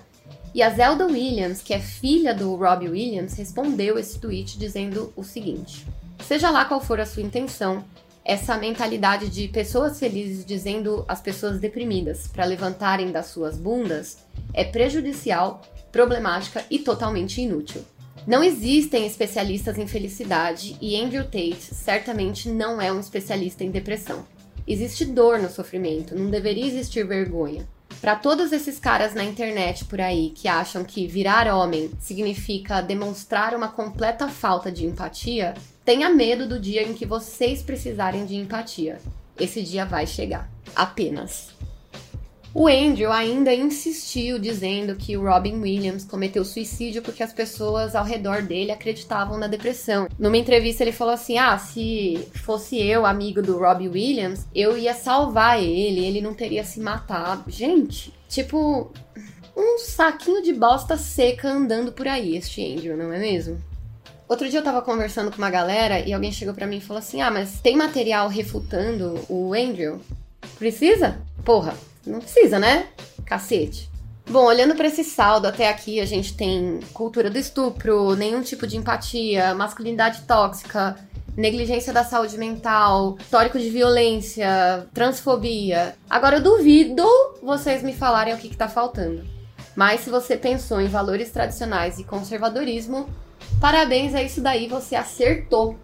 E a Zelda Williams, que é filha do Robbie Williams, respondeu esse tweet dizendo o seguinte: Seja lá qual for a sua intenção, essa mentalidade de pessoas felizes dizendo às pessoas deprimidas para levantarem das suas bundas é prejudicial, problemática e totalmente inútil. Não existem especialistas em felicidade e Andrew Tate certamente não é um especialista em depressão. Existe dor no sofrimento, não deveria existir vergonha. Para todos esses caras na internet por aí que acham que virar homem significa demonstrar uma completa falta de empatia, tenha medo do dia em que vocês precisarem de empatia. Esse dia vai chegar. Apenas. O Andrew ainda insistiu dizendo que o Robin Williams cometeu suicídio porque as pessoas ao redor dele acreditavam na depressão. Numa entrevista ele falou assim: "Ah, se fosse eu amigo do Robin Williams, eu ia salvar ele, ele não teria se matado". Gente, tipo um saquinho de bosta seca andando por aí este Andrew, não é mesmo? Outro dia eu tava conversando com uma galera e alguém chegou para mim e falou assim: "Ah, mas tem material refutando o Andrew?" Precisa? Porra, não precisa, né? Cacete. Bom, olhando para esse saldo até aqui, a gente tem cultura do estupro, nenhum tipo de empatia, masculinidade tóxica, negligência da saúde mental, histórico de violência, transfobia. Agora eu duvido vocês me falarem o que, que tá faltando. Mas se você pensou em valores tradicionais e conservadorismo, parabéns, é isso daí, você acertou.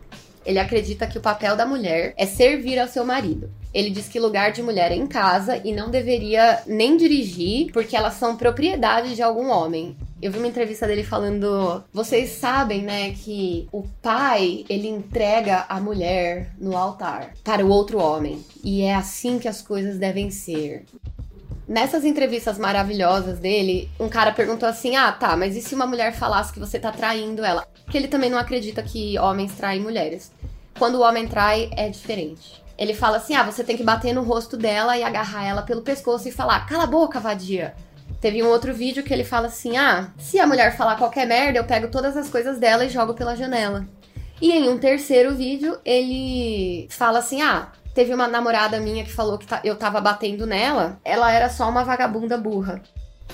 Ele acredita que o papel da mulher é servir ao seu marido. Ele diz que lugar de mulher é em casa e não deveria nem dirigir, porque elas são propriedade de algum homem. Eu vi uma entrevista dele falando: vocês sabem, né, que o pai ele entrega a mulher no altar para o outro homem e é assim que as coisas devem ser. Nessas entrevistas maravilhosas dele, um cara perguntou assim: Ah, tá, mas e se uma mulher falasse que você tá traindo ela? Porque ele também não acredita que homens traem mulheres. Quando o homem trai, é diferente. Ele fala assim: Ah, você tem que bater no rosto dela e agarrar ela pelo pescoço e falar: Cala a boca, vadia. Teve um outro vídeo que ele fala assim: Ah, se a mulher falar qualquer merda, eu pego todas as coisas dela e jogo pela janela. E em um terceiro vídeo, ele fala assim: Ah, Teve uma namorada minha que falou que eu tava batendo nela. Ela era só uma vagabunda burra.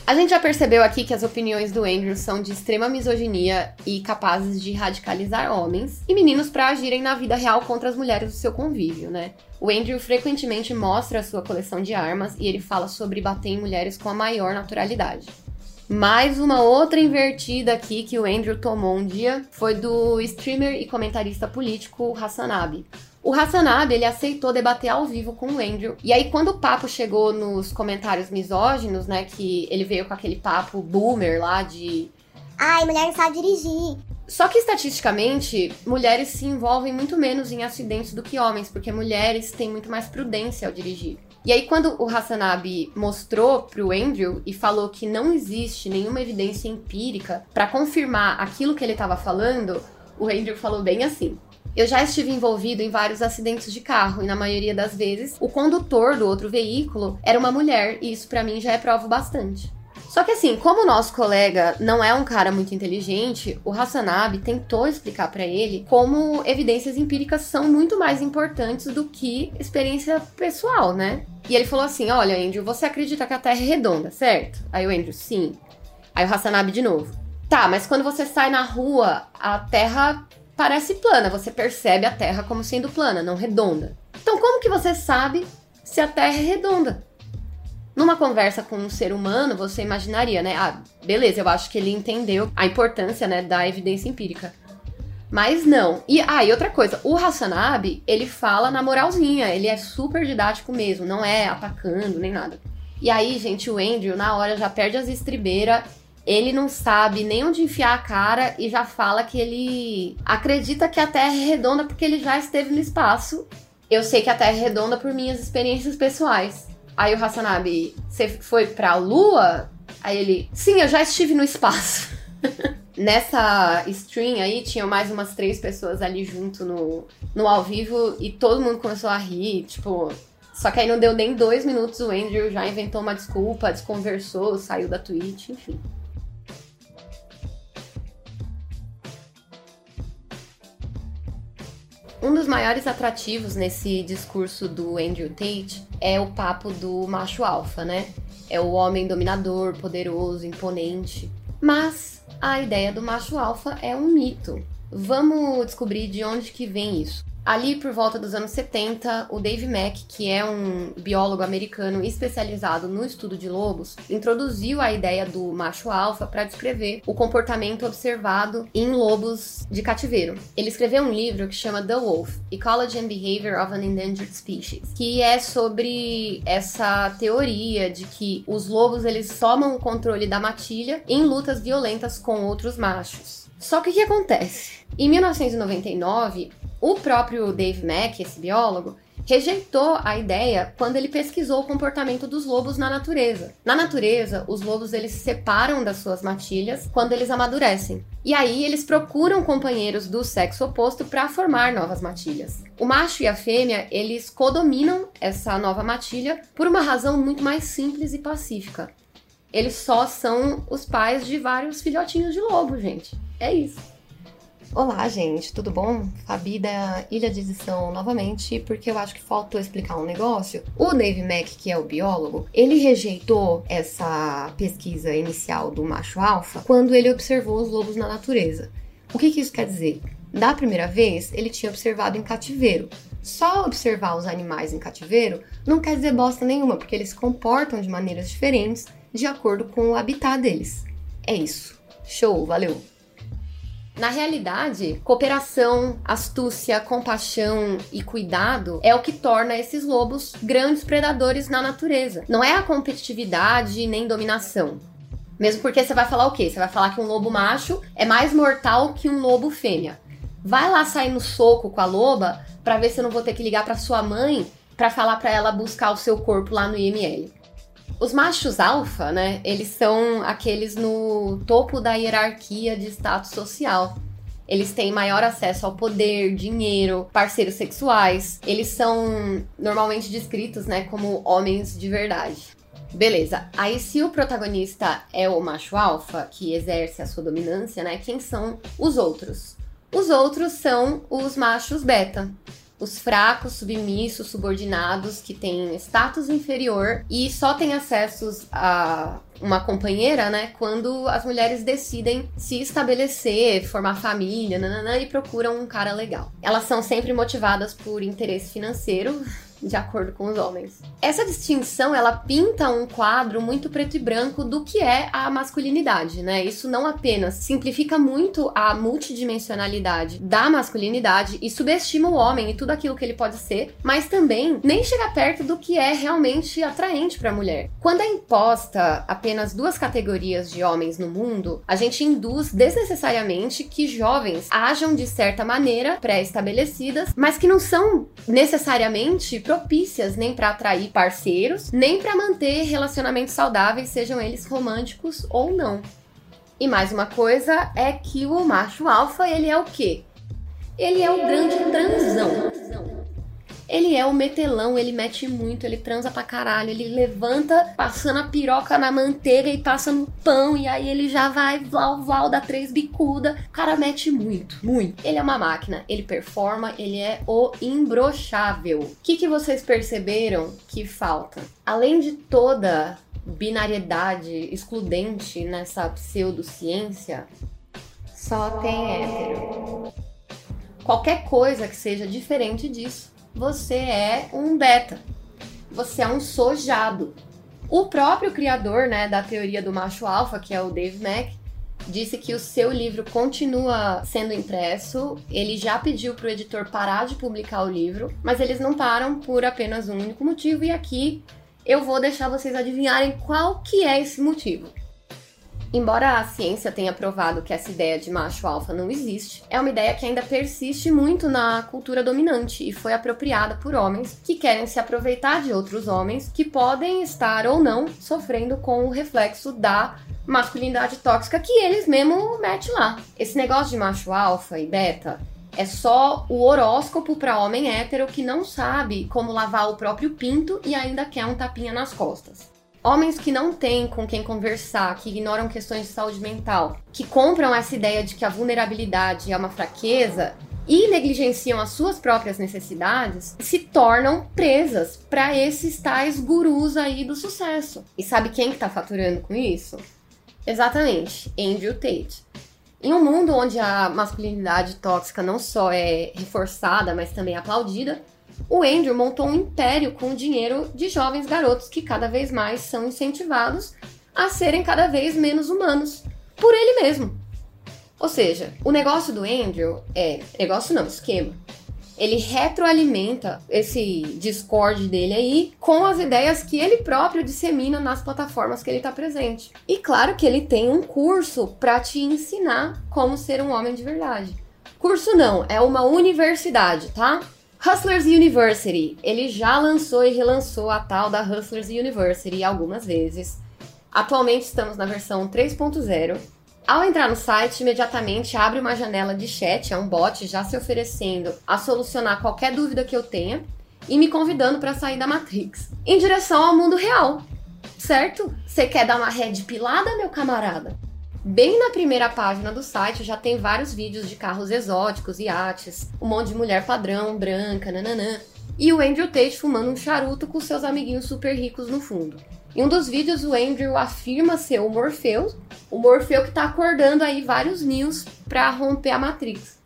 A gente já percebeu aqui que as opiniões do Andrew são de extrema misoginia e capazes de radicalizar homens e meninos para agirem na vida real contra as mulheres do seu convívio, né? O Andrew frequentemente mostra a sua coleção de armas e ele fala sobre bater em mulheres com a maior naturalidade. Mais uma outra invertida aqui que o Andrew tomou um dia foi do streamer e comentarista político Hassanabi. O Hassanab, ele aceitou debater ao vivo com o Andrew. E aí, quando o papo chegou nos comentários misóginos, né, que ele veio com aquele papo boomer lá de... Ai, mulher não sabe dirigir. Só que estatisticamente, mulheres se envolvem muito menos em acidentes do que homens, porque mulheres têm muito mais prudência ao dirigir. E aí, quando o Hassanabi mostrou pro Andrew e falou que não existe nenhuma evidência empírica para confirmar aquilo que ele estava falando, o Andrew falou bem assim: eu já estive envolvido em vários acidentes de carro e na maioria das vezes o condutor do outro veículo era uma mulher e isso para mim já é prova bastante. Só que assim, como o nosso colega não é um cara muito inteligente, o Hassanabi tentou explicar para ele como evidências empíricas são muito mais importantes do que experiência pessoal, né? E ele falou assim: "Olha, Andrew, você acredita que a Terra é redonda, certo?" Aí o Andrew: "Sim." Aí o Hassanabi de novo: "Tá, mas quando você sai na rua, a Terra parece plana, você percebe a Terra como sendo plana, não redonda. Então, como que você sabe se a Terra é redonda? Numa conversa com um ser humano, você imaginaria, né? Ah, beleza, eu acho que ele entendeu a importância, né, da evidência empírica. Mas não. E ah, e outra coisa, o Hassanabi, ele fala na moralzinha, ele é super didático mesmo, não é atacando nem nada. E aí, gente, o Andrew na hora já perde as estribeiras ele não sabe nem onde enfiar a cara e já fala que ele acredita que a Terra é redonda porque ele já esteve no espaço. Eu sei que a Terra é redonda por minhas experiências pessoais. Aí o Hassanabi, você foi pra Lua? Aí ele, sim, eu já estive no espaço. [LAUGHS] Nessa stream aí, tinham mais umas três pessoas ali junto no, no ao vivo e todo mundo começou a rir, tipo. Só que aí não deu nem dois minutos, o Andrew já inventou uma desculpa, desconversou, saiu da Twitch, enfim. Um dos maiores atrativos nesse discurso do Andrew Tate é o papo do macho alfa, né? É o homem dominador, poderoso, imponente. Mas a ideia do macho alfa é um mito. Vamos descobrir de onde que vem isso. Ali por volta dos anos 70, o Dave Mack, que é um biólogo americano especializado no estudo de lobos, introduziu a ideia do macho alfa para descrever o comportamento observado em lobos de cativeiro. Ele escreveu um livro que chama The Wolf: Ecology and Behavior of an Endangered Species, que é sobre essa teoria de que os lobos eles tomam o controle da matilha em lutas violentas com outros machos. Só que o que acontece? Em 1999, o próprio Dave Mack, esse biólogo, rejeitou a ideia quando ele pesquisou o comportamento dos lobos na natureza. Na natureza, os lobos eles se separam das suas matilhas quando eles amadurecem. E aí eles procuram companheiros do sexo oposto para formar novas matilhas. O macho e a fêmea, eles codominam essa nova matilha por uma razão muito mais simples e pacífica. Eles só são os pais de vários filhotinhos de lobo, gente. É isso. Olá, gente, tudo bom? Fabi da Ilha de Edição novamente, porque eu acho que faltou explicar um negócio. O Dave Mack, que é o biólogo, ele rejeitou essa pesquisa inicial do macho alfa quando ele observou os lobos na natureza. O que, que isso quer dizer? Da primeira vez, ele tinha observado em cativeiro. Só observar os animais em cativeiro não quer dizer bosta nenhuma, porque eles se comportam de maneiras diferentes de acordo com o habitat deles. É isso. Show, valeu! Na realidade, cooperação, astúcia, compaixão e cuidado é o que torna esses lobos grandes predadores na natureza. Não é a competitividade nem dominação. Mesmo porque você vai falar o quê? Você vai falar que um lobo macho é mais mortal que um lobo fêmea. Vai lá sair no soco com a loba para ver se eu não vou ter que ligar para sua mãe para falar para ela buscar o seu corpo lá no IML. Os machos alfa, né, eles são aqueles no topo da hierarquia de status social. Eles têm maior acesso ao poder, dinheiro, parceiros sexuais. Eles são normalmente descritos, né, como homens de verdade. Beleza. Aí se o protagonista é o macho alfa que exerce a sua dominância, né, quem são os outros? Os outros são os machos beta, os fracos, submissos, subordinados, que têm status inferior e só têm acessos a uma companheira, né, quando as mulheres decidem se estabelecer, formar família, nananã, e procuram um cara legal. Elas são sempre motivadas por interesse financeiro, de acordo com os homens. Essa distinção, ela pinta um quadro muito preto e branco do que é a masculinidade, né? Isso não apenas simplifica muito a multidimensionalidade da masculinidade e subestima o homem e tudo aquilo que ele pode ser, mas também nem chega perto do que é realmente atraente para a mulher. Quando é imposta apenas duas categorias de homens no mundo, a gente induz desnecessariamente que jovens ajam de certa maneira pré-estabelecidas, mas que não são necessariamente propícias nem para atrair parceiros, nem para manter relacionamentos saudáveis, sejam eles românticos ou não. E mais uma coisa é que o macho alfa, ele é o quê? Ele é o grande transão. Ele é o metelão, ele mete muito, ele transa pra caralho, ele levanta passando a piroca na manteiga e passa no pão, e aí ele já vai vlau vlau da três bicuda. O cara mete muito, muito. Ele é uma máquina, ele performa, ele é o imbrochável. O que, que vocês perceberam que falta? Além de toda binariedade excludente nessa pseudociência, só tem hétero. Qualquer coisa que seja diferente disso você é um beta. Você é um sojado. O próprio criador né, da teoria do macho alfa, que é o Dave Mack, disse que o seu livro continua sendo impresso. Ele já pediu para o editor parar de publicar o livro, mas eles não param por apenas um único motivo. E aqui eu vou deixar vocês adivinharem qual que é esse motivo. Embora a ciência tenha provado que essa ideia de macho alfa não existe, é uma ideia que ainda persiste muito na cultura dominante e foi apropriada por homens que querem se aproveitar de outros homens que podem estar ou não sofrendo com o reflexo da masculinidade tóxica que eles mesmo metem lá. Esse negócio de macho alfa e beta é só o horóscopo para homem hétero que não sabe como lavar o próprio pinto e ainda quer um tapinha nas costas. Homens que não têm com quem conversar, que ignoram questões de saúde mental, que compram essa ideia de que a vulnerabilidade é uma fraqueza e negligenciam as suas próprias necessidades, se tornam presas para esses tais gurus aí do sucesso. E sabe quem que tá faturando com isso? Exatamente, Andrew Tate. Em um mundo onde a masculinidade tóxica não só é reforçada, mas também aplaudida, o Andrew montou um império com o dinheiro de jovens garotos que cada vez mais são incentivados a serem cada vez menos humanos por ele mesmo. Ou seja, o negócio do Andrew é negócio não, esquema. Ele retroalimenta esse Discord dele aí com as ideias que ele próprio dissemina nas plataformas que ele está presente. E claro que ele tem um curso para te ensinar como ser um homem de verdade. Curso não, é uma universidade, tá? Hustlers University, ele já lançou e relançou a tal da Hustlers University algumas vezes. Atualmente estamos na versão 3.0. Ao entrar no site, imediatamente abre uma janela de chat, é um bot já se oferecendo a solucionar qualquer dúvida que eu tenha e me convidando para sair da Matrix em direção ao mundo real. Certo? Você quer dar uma red pilada, meu camarada? Bem na primeira página do site já tem vários vídeos de carros exóticos, iates, um monte de mulher padrão, branca, nananã. E o Andrew Tate fumando um charuto com seus amiguinhos super ricos no fundo. Em um dos vídeos, o Andrew afirma ser o Morpheus, o Morfeu que tá acordando aí vários News pra romper a Matrix.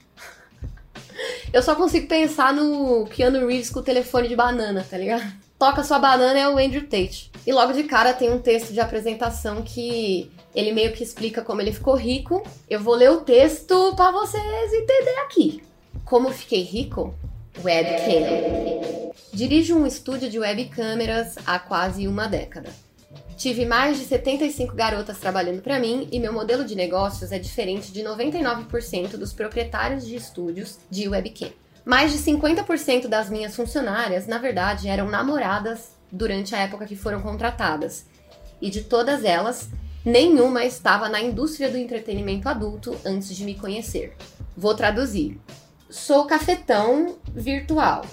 [LAUGHS] Eu só consigo pensar no Keanu Reeves com o telefone de banana, tá ligado? toca sua banana é o Andrew Tate. E logo de cara tem um texto de apresentação que ele meio que explica como ele ficou rico. Eu vou ler o texto para vocês entenderem aqui. Como fiquei rico? Webcam. Dirijo um estúdio de webcâmeras há quase uma década. Tive mais de 75 garotas trabalhando para mim e meu modelo de negócios é diferente de 99% dos proprietários de estúdios de webcam. Mais de 50% das minhas funcionárias, na verdade, eram namoradas durante a época que foram contratadas. E de todas elas, nenhuma estava na indústria do entretenimento adulto antes de me conhecer. Vou traduzir. Sou cafetão virtual.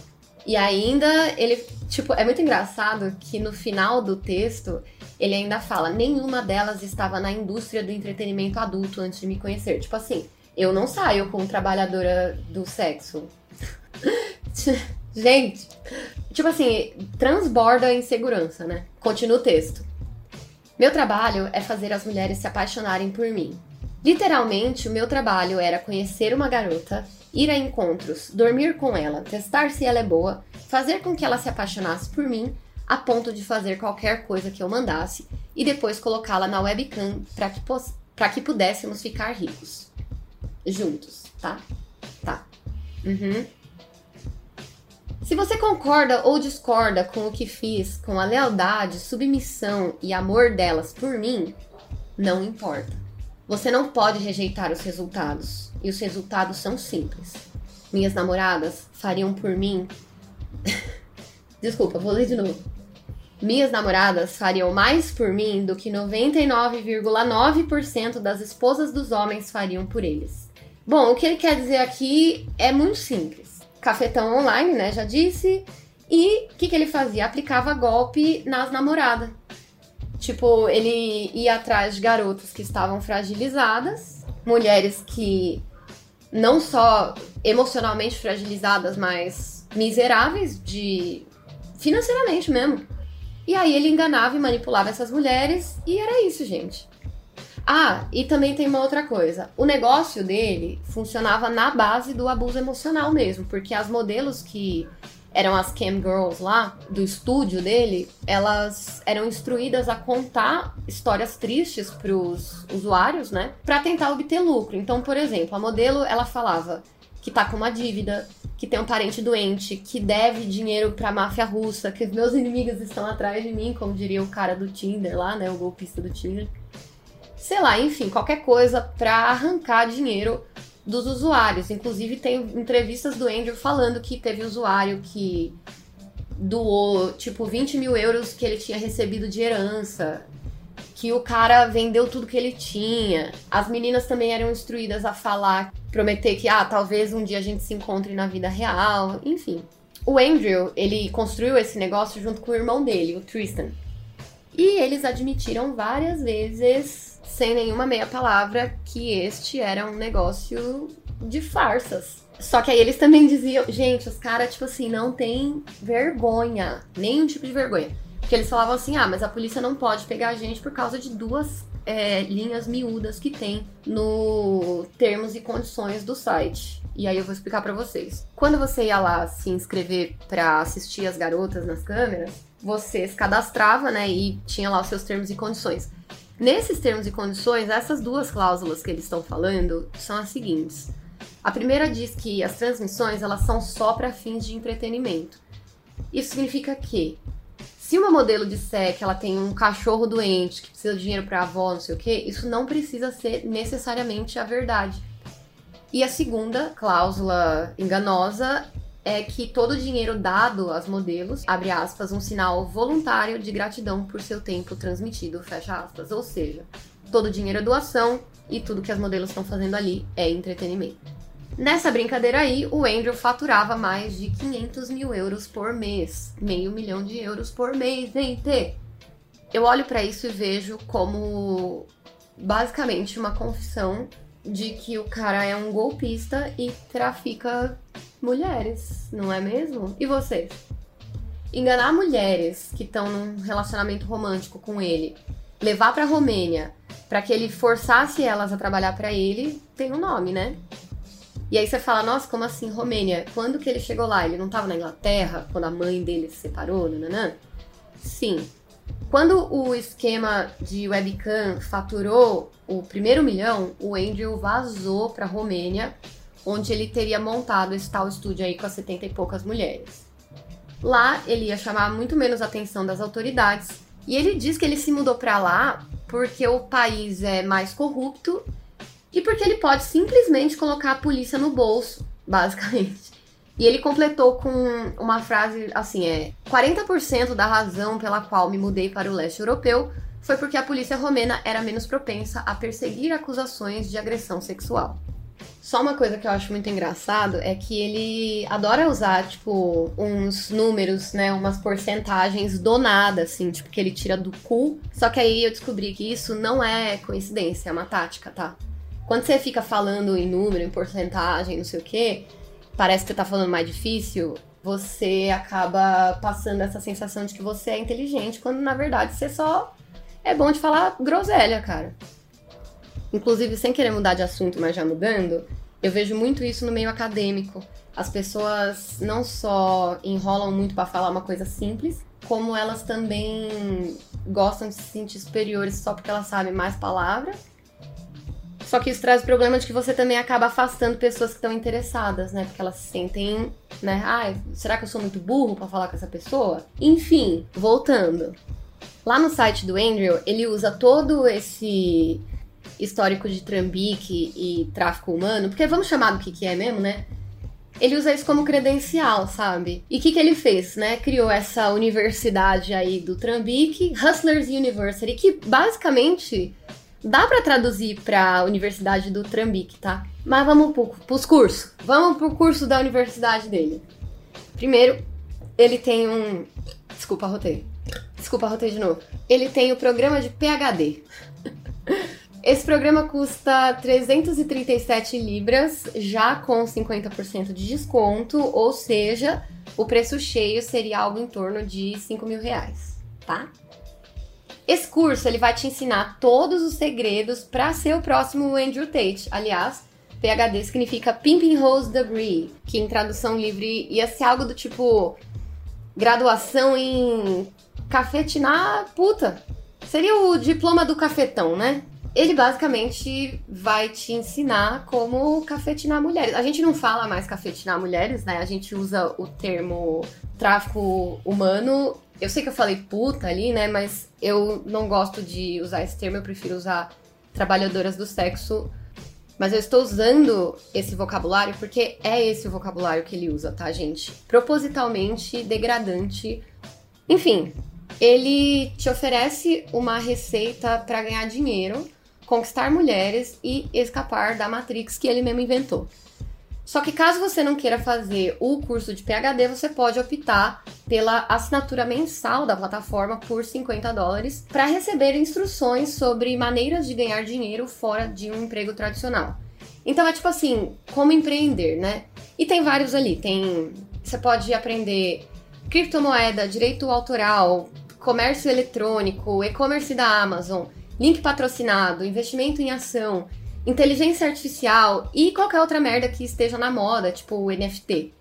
E ainda ele, tipo, é muito engraçado que no final do texto ele ainda fala: nenhuma delas estava na indústria do entretenimento adulto antes de me conhecer. Tipo assim, eu não saio com trabalhadora do sexo. [LAUGHS] Gente, tipo assim, transborda a insegurança, né? Continua o texto. Meu trabalho é fazer as mulheres se apaixonarem por mim. Literalmente, o meu trabalho era conhecer uma garota, ir a encontros, dormir com ela, testar se ela é boa, fazer com que ela se apaixonasse por mim, a ponto de fazer qualquer coisa que eu mandasse e depois colocá-la na webcam para que, que pudéssemos ficar ricos. Juntos, tá? Tá. Uhum. Se você concorda ou discorda com o que fiz, com a lealdade, submissão e amor delas por mim, não importa. Você não pode rejeitar os resultados, e os resultados são simples. Minhas namoradas fariam por mim. [LAUGHS] Desculpa, vou ler de novo. Minhas namoradas fariam mais por mim do que 99,9% das esposas dos homens fariam por eles. Bom, o que ele quer dizer aqui é muito simples cafetão online, né? Já disse. E o que, que ele fazia? Aplicava golpe nas namoradas. Tipo, ele ia atrás de garotas que estavam fragilizadas, mulheres que não só emocionalmente fragilizadas, mas miseráveis de financeiramente mesmo. E aí ele enganava e manipulava essas mulheres e era isso, gente. Ah, e também tem uma outra coisa. O negócio dele funcionava na base do abuso emocional mesmo, porque as modelos que eram as cam girls lá do estúdio dele, elas eram instruídas a contar histórias tristes para os usuários, né, para tentar obter lucro. Então, por exemplo, a modelo ela falava que tá com uma dívida, que tem um parente doente, que deve dinheiro pra máfia russa, que os meus inimigos estão atrás de mim, como diria o cara do Tinder lá, né, o golpista do Tinder sei lá, enfim, qualquer coisa para arrancar dinheiro dos usuários. Inclusive, tem entrevistas do Andrew falando que teve usuário que doou, tipo, 20 mil euros que ele tinha recebido de herança. Que o cara vendeu tudo que ele tinha. As meninas também eram instruídas a falar, prometer que, ah, talvez um dia a gente se encontre na vida real. Enfim. O Andrew, ele construiu esse negócio junto com o irmão dele, o Tristan. E eles admitiram várias vezes sem nenhuma meia palavra, que este era um negócio de farsas. Só que aí eles também diziam, gente, os caras, tipo assim, não tem vergonha, nenhum tipo de vergonha. Porque eles falavam assim, ah, mas a polícia não pode pegar a gente por causa de duas é, linhas miúdas que tem no termos e condições do site. E aí eu vou explicar para vocês. Quando você ia lá se inscrever para assistir as garotas nas câmeras, você se cadastrava, né, e tinha lá os seus termos e condições. Nesses termos e condições, essas duas cláusulas que eles estão falando são as seguintes. A primeira diz que as transmissões elas são só para fins de entretenimento. Isso significa que se uma modelo disser que ela tem um cachorro doente, que precisa de dinheiro para avó, não sei o que, isso não precisa ser necessariamente a verdade. E a segunda cláusula enganosa é que todo o dinheiro dado às modelos, abre aspas, um sinal voluntário de gratidão por seu tempo transmitido, fecha aspas. Ou seja, todo o dinheiro é doação e tudo que as modelos estão fazendo ali é entretenimento. Nessa brincadeira aí, o Andrew faturava mais de 500 mil euros por mês. Meio milhão de euros por mês, gente! Eu olho para isso e vejo como basicamente uma confissão de que o cara é um golpista e trafica mulheres, não é mesmo? E vocês? Enganar mulheres que estão num relacionamento romântico com ele, levar para Romênia para que ele forçasse elas a trabalhar para ele, tem um nome, né? E aí você fala, nossa, como assim Romênia? Quando que ele chegou lá? Ele não estava na Inglaterra? Quando a mãe dele se separou? Nananã? Sim. Quando o esquema de webcam faturou o primeiro milhão, o Andrew vazou para Romênia, onde ele teria montado esse tal estúdio aí com as 70 e poucas mulheres. Lá ele ia chamar muito menos atenção das autoridades, e ele diz que ele se mudou para lá porque o país é mais corrupto e porque ele pode simplesmente colocar a polícia no bolso, basicamente. E ele completou com uma frase assim: é 40% da razão pela qual me mudei para o leste europeu foi porque a polícia romena era menos propensa a perseguir acusações de agressão sexual. Só uma coisa que eu acho muito engraçado é que ele adora usar, tipo, uns números, né? Umas porcentagens do nada, assim, tipo, que ele tira do cu. Só que aí eu descobri que isso não é coincidência, é uma tática, tá? Quando você fica falando em número, em porcentagem, não sei o quê, parece que você tá falando mais difícil, você acaba passando essa sensação de que você é inteligente, quando na verdade você só é bom de falar groselha, cara. Inclusive, sem querer mudar de assunto, mas já mudando, eu vejo muito isso no meio acadêmico. As pessoas não só enrolam muito para falar uma coisa simples, como elas também gostam de se sentir superiores só porque elas sabem mais palavras só que isso traz o problema de que você também acaba afastando pessoas que estão interessadas, né? Porque elas se sentem, né? Ai, será que eu sou muito burro para falar com essa pessoa? Enfim, voltando. Lá no site do Andrew, ele usa todo esse histórico de trambique e tráfico humano, porque vamos chamar do que, que é mesmo, né? Ele usa isso como credencial, sabe? E o que, que ele fez, né? Criou essa universidade aí do Trambique, Hustlers University, que basicamente Dá para traduzir para Universidade do Trambique, tá? Mas vamos pro, pros cursos. Vamos pro curso da universidade dele. Primeiro, ele tem um. Desculpa, rotei. Desculpa, rotei de novo. Ele tem o programa de PHD. Esse programa custa 337 libras, já com 50% de desconto, ou seja, o preço cheio seria algo em torno de 5 mil reais, tá? Esse curso ele vai te ensinar todos os segredos para ser o próximo Andrew Tate. Aliás, PhD significa Pimping Hose Degree, que em tradução livre ia ser algo do tipo graduação em cafetinar puta. Seria o diploma do cafetão, né? Ele basicamente vai te ensinar como cafetinar mulheres. A gente não fala mais cafetinar mulheres, né? A gente usa o termo tráfico humano eu sei que eu falei puta ali, né? Mas eu não gosto de usar esse termo, eu prefiro usar trabalhadoras do sexo. Mas eu estou usando esse vocabulário porque é esse o vocabulário que ele usa, tá, gente? Propositalmente degradante. Enfim, ele te oferece uma receita para ganhar dinheiro, conquistar mulheres e escapar da Matrix que ele mesmo inventou. Só que caso você não queira fazer o curso de PhD, você pode optar pela assinatura mensal da plataforma por 50 dólares para receber instruções sobre maneiras de ganhar dinheiro fora de um emprego tradicional. Então é tipo assim, como empreender, né? E tem vários ali. Tem, você pode aprender criptomoeda, direito autoral, comércio eletrônico, e-commerce da Amazon, link patrocinado, investimento em ação, inteligência artificial e qualquer outra merda que esteja na moda, tipo o NFT.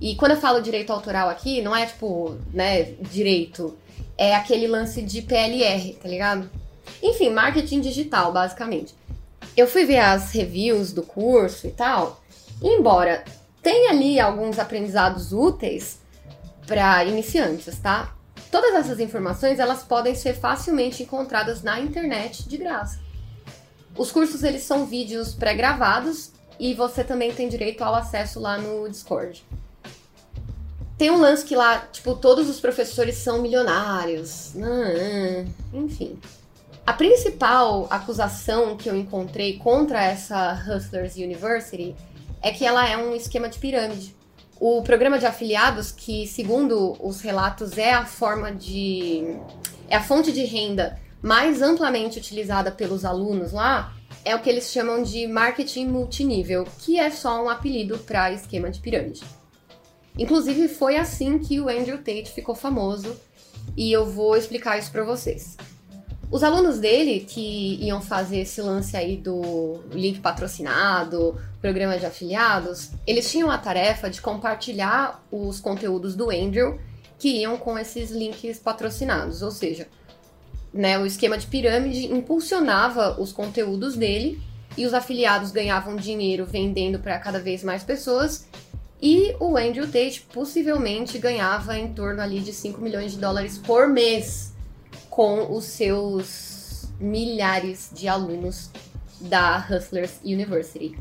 E quando eu falo direito autoral aqui, não é tipo, né, direito. É aquele lance de PLR, tá ligado? Enfim, marketing digital, basicamente. Eu fui ver as reviews do curso e tal. E embora tenha ali alguns aprendizados úteis para iniciantes, tá? Todas essas informações elas podem ser facilmente encontradas na internet de graça. Os cursos eles são vídeos pré-gravados e você também tem direito ao acesso lá no Discord. Tem um lance que lá, tipo, todos os professores são milionários. enfim. A principal acusação que eu encontrei contra essa Hustlers University é que ela é um esquema de pirâmide. O programa de afiliados, que segundo os relatos é a forma de. é a fonte de renda mais amplamente utilizada pelos alunos lá é o que eles chamam de marketing multinível, que é só um apelido para esquema de pirâmide. Inclusive foi assim que o Andrew Tate ficou famoso e eu vou explicar isso para vocês. Os alunos dele que iam fazer esse lance aí do link patrocinado, programa de afiliados, eles tinham a tarefa de compartilhar os conteúdos do Andrew que iam com esses links patrocinados, ou seja, né, o esquema de pirâmide impulsionava os conteúdos dele e os afiliados ganhavam dinheiro vendendo para cada vez mais pessoas e o Andrew Tate possivelmente ganhava em torno ali de 5 milhões de dólares por mês com os seus milhares de alunos da Hustlers University.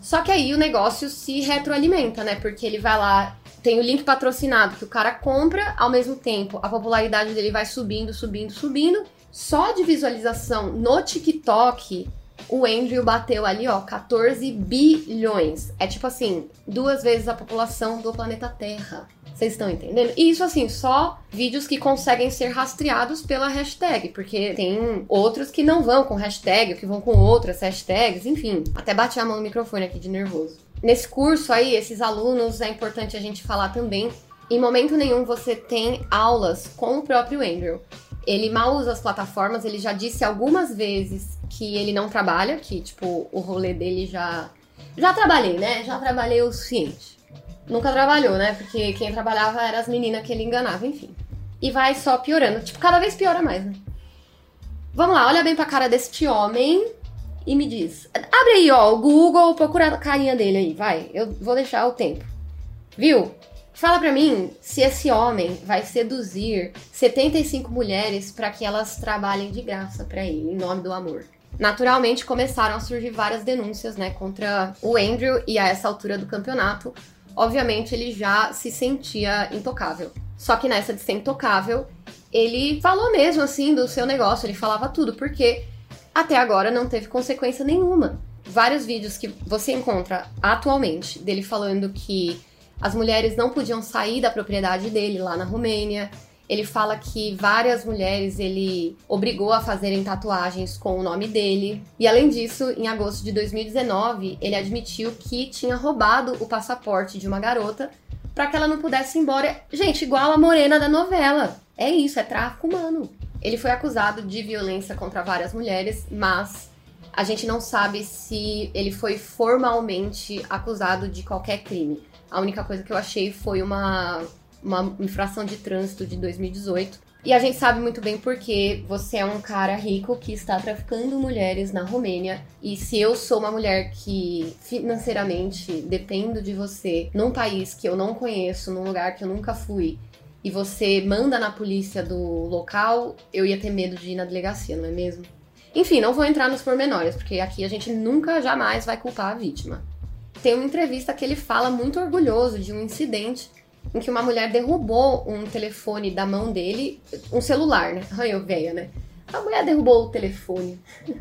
Só que aí o negócio se retroalimenta, né? Porque ele vai lá, tem o link patrocinado que o cara compra, ao mesmo tempo a popularidade dele vai subindo, subindo, subindo. Só de visualização no TikTok, o Andrew bateu ali, ó, 14 bilhões. É tipo assim, duas vezes a população do planeta Terra. Vocês estão entendendo? E isso, assim, só vídeos que conseguem ser rastreados pela hashtag, porque tem outros que não vão com hashtag, ou que vão com outras hashtags, enfim. Até bati a mão no microfone aqui de nervoso. Nesse curso aí, esses alunos, é importante a gente falar também, em momento nenhum você tem aulas com o próprio Andrew. Ele mal usa as plataformas, ele já disse algumas vezes que ele não trabalha, que, tipo, o rolê dele já. Já trabalhei, né? Já trabalhei o suficiente nunca trabalhou, né? Porque quem trabalhava eram as meninas que ele enganava, enfim. E vai só piorando. Tipo, cada vez piora mais, né? Vamos lá, olha bem pra cara deste homem e me diz. Abre aí, ó, o Google, procura a carinha dele aí, vai. Eu vou deixar o tempo. Viu? Fala pra mim se esse homem vai seduzir 75 mulheres para que elas trabalhem de graça para ele, em nome do amor. Naturalmente começaram a surgir várias denúncias, né, contra o Andrew e a essa altura do campeonato, obviamente ele já se sentia intocável. Só que nessa de ser intocável, ele falou mesmo assim do seu negócio, ele falava tudo, porque até agora não teve consequência nenhuma. Vários vídeos que você encontra atualmente dele falando que as mulheres não podiam sair da propriedade dele lá na Romênia, ele fala que várias mulheres ele obrigou a fazerem tatuagens com o nome dele. E além disso, em agosto de 2019, ele admitiu que tinha roubado o passaporte de uma garota para que ela não pudesse ir embora. Gente, igual a morena da novela. É isso, é tráfico humano. Ele foi acusado de violência contra várias mulheres, mas a gente não sabe se ele foi formalmente acusado de qualquer crime. A única coisa que eu achei foi uma uma infração de trânsito de 2018. E a gente sabe muito bem porque você é um cara rico que está traficando mulheres na Romênia. E se eu sou uma mulher que financeiramente dependo de você num país que eu não conheço, num lugar que eu nunca fui, e você manda na polícia do local, eu ia ter medo de ir na delegacia, não é mesmo? Enfim, não vou entrar nos pormenores, porque aqui a gente nunca jamais vai culpar a vítima. Tem uma entrevista que ele fala muito orgulhoso de um incidente em que uma mulher derrubou um telefone da mão dele, um celular, né? Ai, eu veia, né? A mulher derrubou o telefone. [LAUGHS]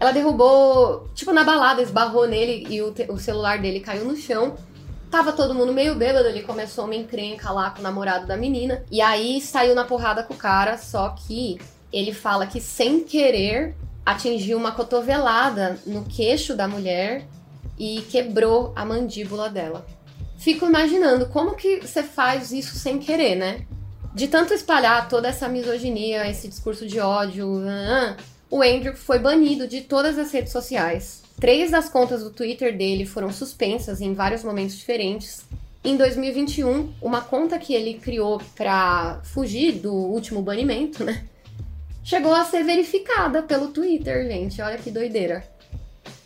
Ela derrubou, tipo, na balada, esbarrou nele e o, o celular dele caiu no chão. Tava todo mundo meio bêbado, ele começou uma encrenca lá com o namorado da menina. E aí saiu na porrada com o cara, só que ele fala que sem querer atingiu uma cotovelada no queixo da mulher e quebrou a mandíbula dela fico imaginando como que você faz isso sem querer, né? De tanto espalhar toda essa misoginia, esse discurso de ódio, uh, o Andrew foi banido de todas as redes sociais. Três das contas do Twitter dele foram suspensas em vários momentos diferentes. Em 2021, uma conta que ele criou para fugir do último banimento, né? Chegou a ser verificada pelo Twitter, gente. Olha que doideira.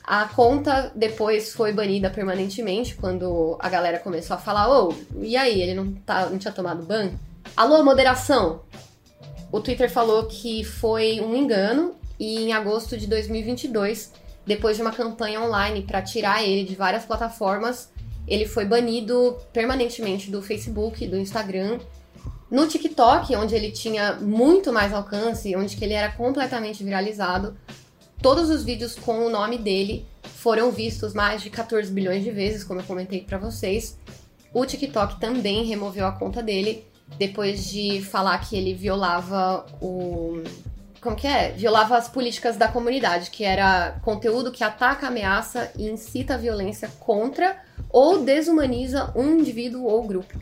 A conta depois foi banida permanentemente quando a galera começou a falar: ô, oh, e aí, ele não, tá, não tinha tomado ban? Alô, moderação! O Twitter falou que foi um engano e em agosto de 2022, depois de uma campanha online para tirar ele de várias plataformas, ele foi banido permanentemente do Facebook, do Instagram, no TikTok, onde ele tinha muito mais alcance, onde que ele era completamente viralizado, Todos os vídeos com o nome dele foram vistos mais de 14 bilhões de vezes, como eu comentei para vocês. O TikTok também removeu a conta dele depois de falar que ele violava o como que é? Violava as políticas da comunidade, que era conteúdo que ataca, ameaça e incita a violência contra ou desumaniza um indivíduo ou grupo.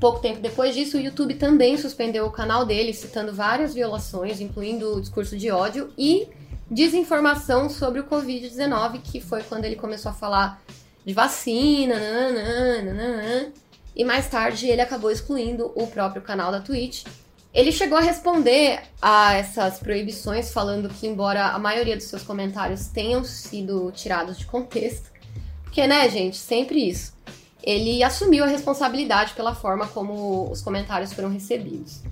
pouco tempo depois disso, o YouTube também suspendeu o canal dele, citando várias violações, incluindo o discurso de ódio e desinformação sobre o Covid-19, que foi quando ele começou a falar de vacina, nananã, e mais tarde ele acabou excluindo o próprio canal da Twitch. Ele chegou a responder a essas proibições, falando que, embora a maioria dos seus comentários tenham sido tirados de contexto, porque, né, gente, sempre isso, ele assumiu a responsabilidade pela forma como os comentários foram recebidos.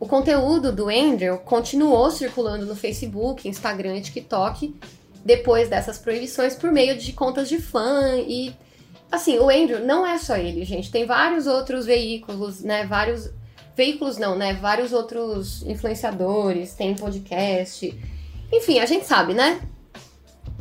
O conteúdo do Andrew continuou circulando no Facebook, Instagram e TikTok depois dessas proibições por meio de contas de fã e assim, o Andrew não é só ele, gente, tem vários outros veículos, né, vários veículos não, né, vários outros influenciadores, tem podcast. Enfim, a gente sabe, né?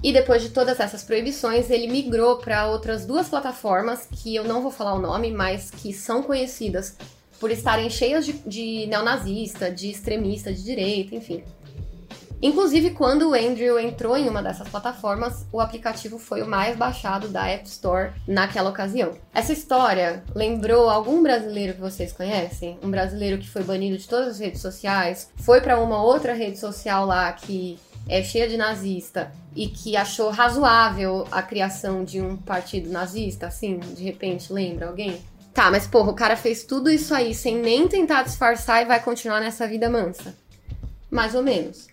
E depois de todas essas proibições, ele migrou para outras duas plataformas que eu não vou falar o nome, mas que são conhecidas por estarem cheias de, de neonazista, de extremista de direita, enfim. Inclusive, quando o Andrew entrou em uma dessas plataformas, o aplicativo foi o mais baixado da App Store naquela ocasião. Essa história lembrou algum brasileiro que vocês conhecem? Um brasileiro que foi banido de todas as redes sociais, foi para uma outra rede social lá que é cheia de nazista e que achou razoável a criação de um partido nazista, assim, de repente, lembra alguém? Tá, mas porra, o cara fez tudo isso aí sem nem tentar disfarçar e vai continuar nessa vida mansa. Mais ou menos.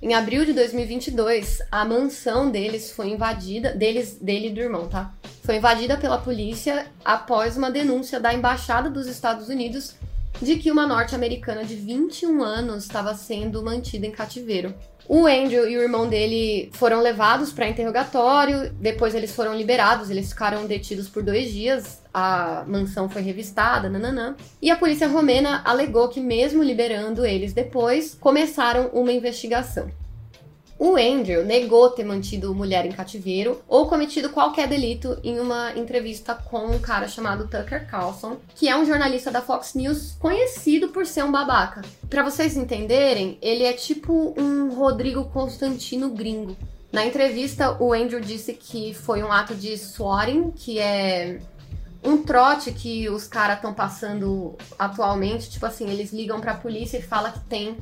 Em abril de 2022, a mansão deles foi invadida, deles, dele e do irmão, tá? Foi invadida pela polícia após uma denúncia da embaixada dos Estados Unidos de que uma norte-americana de 21 anos estava sendo mantida em cativeiro. O Andrew e o irmão dele foram levados para interrogatório, depois eles foram liberados, eles ficaram detidos por dois dias, a mansão foi revistada, nananã. E a polícia romena alegou que, mesmo liberando eles depois, começaram uma investigação. O Andrew negou ter mantido mulher em cativeiro ou cometido qualquer delito em uma entrevista com um cara chamado Tucker Carlson, que é um jornalista da Fox News conhecido por ser um babaca. Para vocês entenderem, ele é tipo um Rodrigo Constantino gringo. Na entrevista, o Andrew disse que foi um ato de swatting, que é um trote que os caras estão passando atualmente, tipo assim, eles ligam para a polícia e falam que tem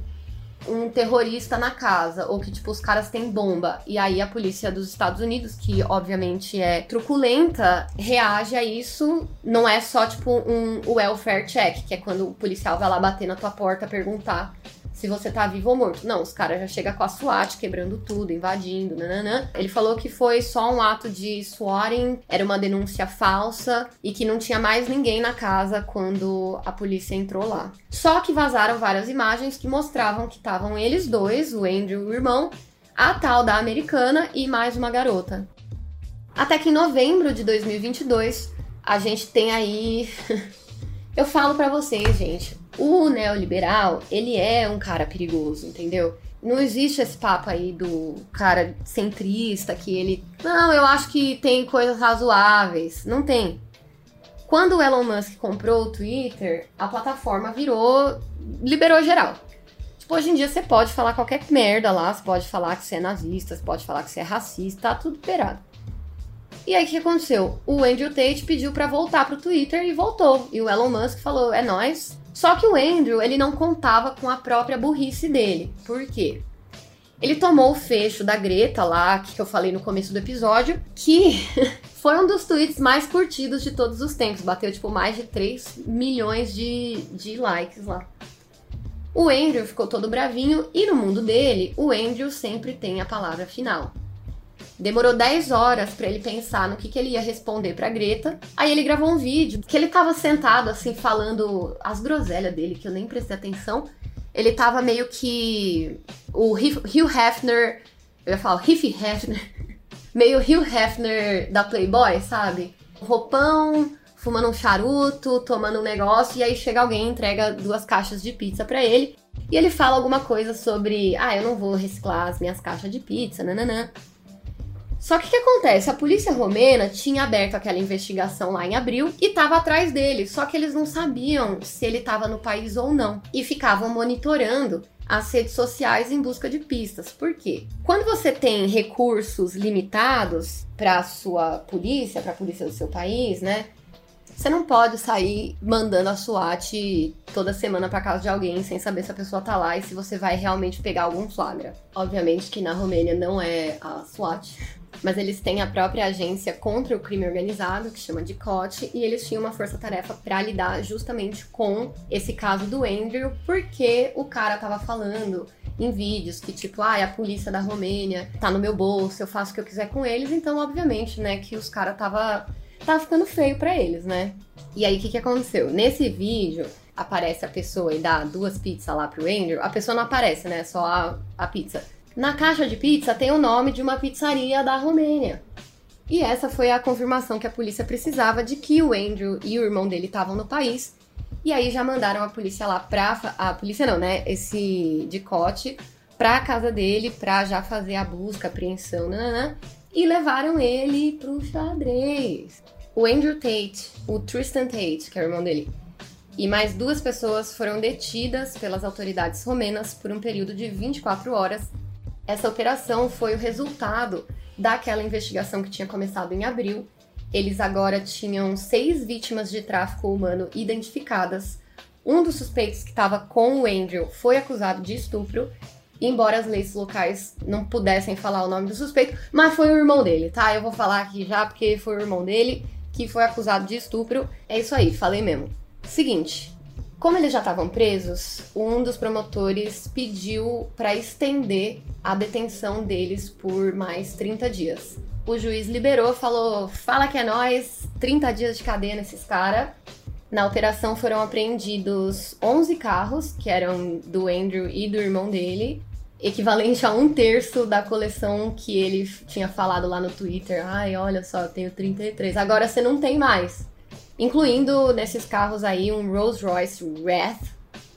um terrorista na casa, ou que, tipo, os caras têm bomba. E aí a polícia dos Estados Unidos, que obviamente é truculenta, reage a isso. Não é só, tipo, um welfare check, que é quando o policial vai lá bater na tua porta perguntar se você tá vivo ou morto. Não, os caras já chegam com a SWAT quebrando tudo, invadindo, nananã. Ele falou que foi só um ato de swatting, era uma denúncia falsa e que não tinha mais ninguém na casa quando a polícia entrou lá. Só que vazaram várias imagens que mostravam que estavam eles dois, o Andrew e o irmão, a tal da americana e mais uma garota. Até que em novembro de 2022, a gente tem aí. [LAUGHS] Eu falo para vocês, gente, o neoliberal, ele é um cara perigoso, entendeu? Não existe esse papo aí do cara centrista que ele. Não, eu acho que tem coisas razoáveis. Não tem. Quando o Elon Musk comprou o Twitter, a plataforma virou. liberou geral. Tipo, hoje em dia você pode falar qualquer merda lá, você pode falar que você é nazista, você pode falar que você é racista, tá tudo liberado. E aí o que aconteceu? O Andrew Tate pediu para voltar pro Twitter e voltou. E o Elon Musk falou: é nós, só que o Andrew, ele não contava com a própria burrice dele. Por quê? Ele tomou o fecho da Greta lá, que eu falei no começo do episódio, que [LAUGHS] foi um dos tweets mais curtidos de todos os tempos. Bateu, tipo, mais de 3 milhões de, de likes lá. O Andrew ficou todo bravinho e no mundo dele, o Andrew sempre tem a palavra final. Demorou 10 horas para ele pensar no que, que ele ia responder pra Greta. Aí ele gravou um vídeo que ele tava sentado assim falando as groselhas dele, que eu nem prestei atenção. Ele tava meio que o Hugh Hefner, eu ia falar Hugh Hefner, [LAUGHS] meio Hugh Hefner da Playboy, sabe? Roupão, fumando um charuto, tomando um negócio, e aí chega alguém e entrega duas caixas de pizza para ele. E ele fala alguma coisa sobre, ah, eu não vou reciclar as minhas caixas de pizza, nananã. Só que o que acontece? A polícia romena tinha aberto aquela investigação lá em abril e estava atrás dele, só que eles não sabiam se ele estava no país ou não e ficavam monitorando as redes sociais em busca de pistas. Por quê? Quando você tem recursos limitados para sua polícia, para a polícia do seu país, né? Você não pode sair mandando a SWAT toda semana pra casa de alguém sem saber se a pessoa tá lá e se você vai realmente pegar algum flagra. Obviamente que na Romênia não é a SWAT, mas eles têm a própria agência contra o crime organizado, que chama de COT, e eles tinham uma força-tarefa para lidar justamente com esse caso do Andrew, porque o cara tava falando em vídeos que tipo, ah, a polícia da Romênia tá no meu bolso, eu faço o que eu quiser com eles, então obviamente, né, que os caras tava tava ficando feio para eles, né? E aí o que que aconteceu? Nesse vídeo aparece a pessoa e dá duas pizzas lá pro Andrew, a pessoa não aparece, né? Só a, a pizza. Na caixa de pizza tem o nome de uma pizzaria da Romênia. E essa foi a confirmação que a polícia precisava de que o Andrew e o irmão dele estavam no país. E aí já mandaram a polícia lá pra. A polícia não, né? Esse dicote pra casa dele pra já fazer a busca, apreensão, nananã. E levaram ele pro xadrez. O Andrew Tate, o Tristan Tate, que é o irmão dele, e mais duas pessoas foram detidas pelas autoridades romenas por um período de 24 horas. Essa operação foi o resultado daquela investigação que tinha começado em abril. Eles agora tinham seis vítimas de tráfico humano identificadas. Um dos suspeitos que estava com o Andrew foi acusado de estupro, embora as leis locais não pudessem falar o nome do suspeito, mas foi o irmão dele, tá? Eu vou falar aqui já porque foi o irmão dele que foi acusado de estupro. É isso aí, falei mesmo. Seguinte, como eles já estavam presos, um dos promotores pediu para estender a detenção deles por mais 30 dias. O juiz liberou, falou: "Fala que é nós, 30 dias de cadeia nesses caras". Na operação foram apreendidos 11 carros, que eram do Andrew e do irmão dele, equivalente a um terço da coleção que ele tinha falado lá no Twitter. Ai, olha só, eu tenho 33. Agora você não tem mais. Incluindo nesses carros aí um Rolls Royce Wrath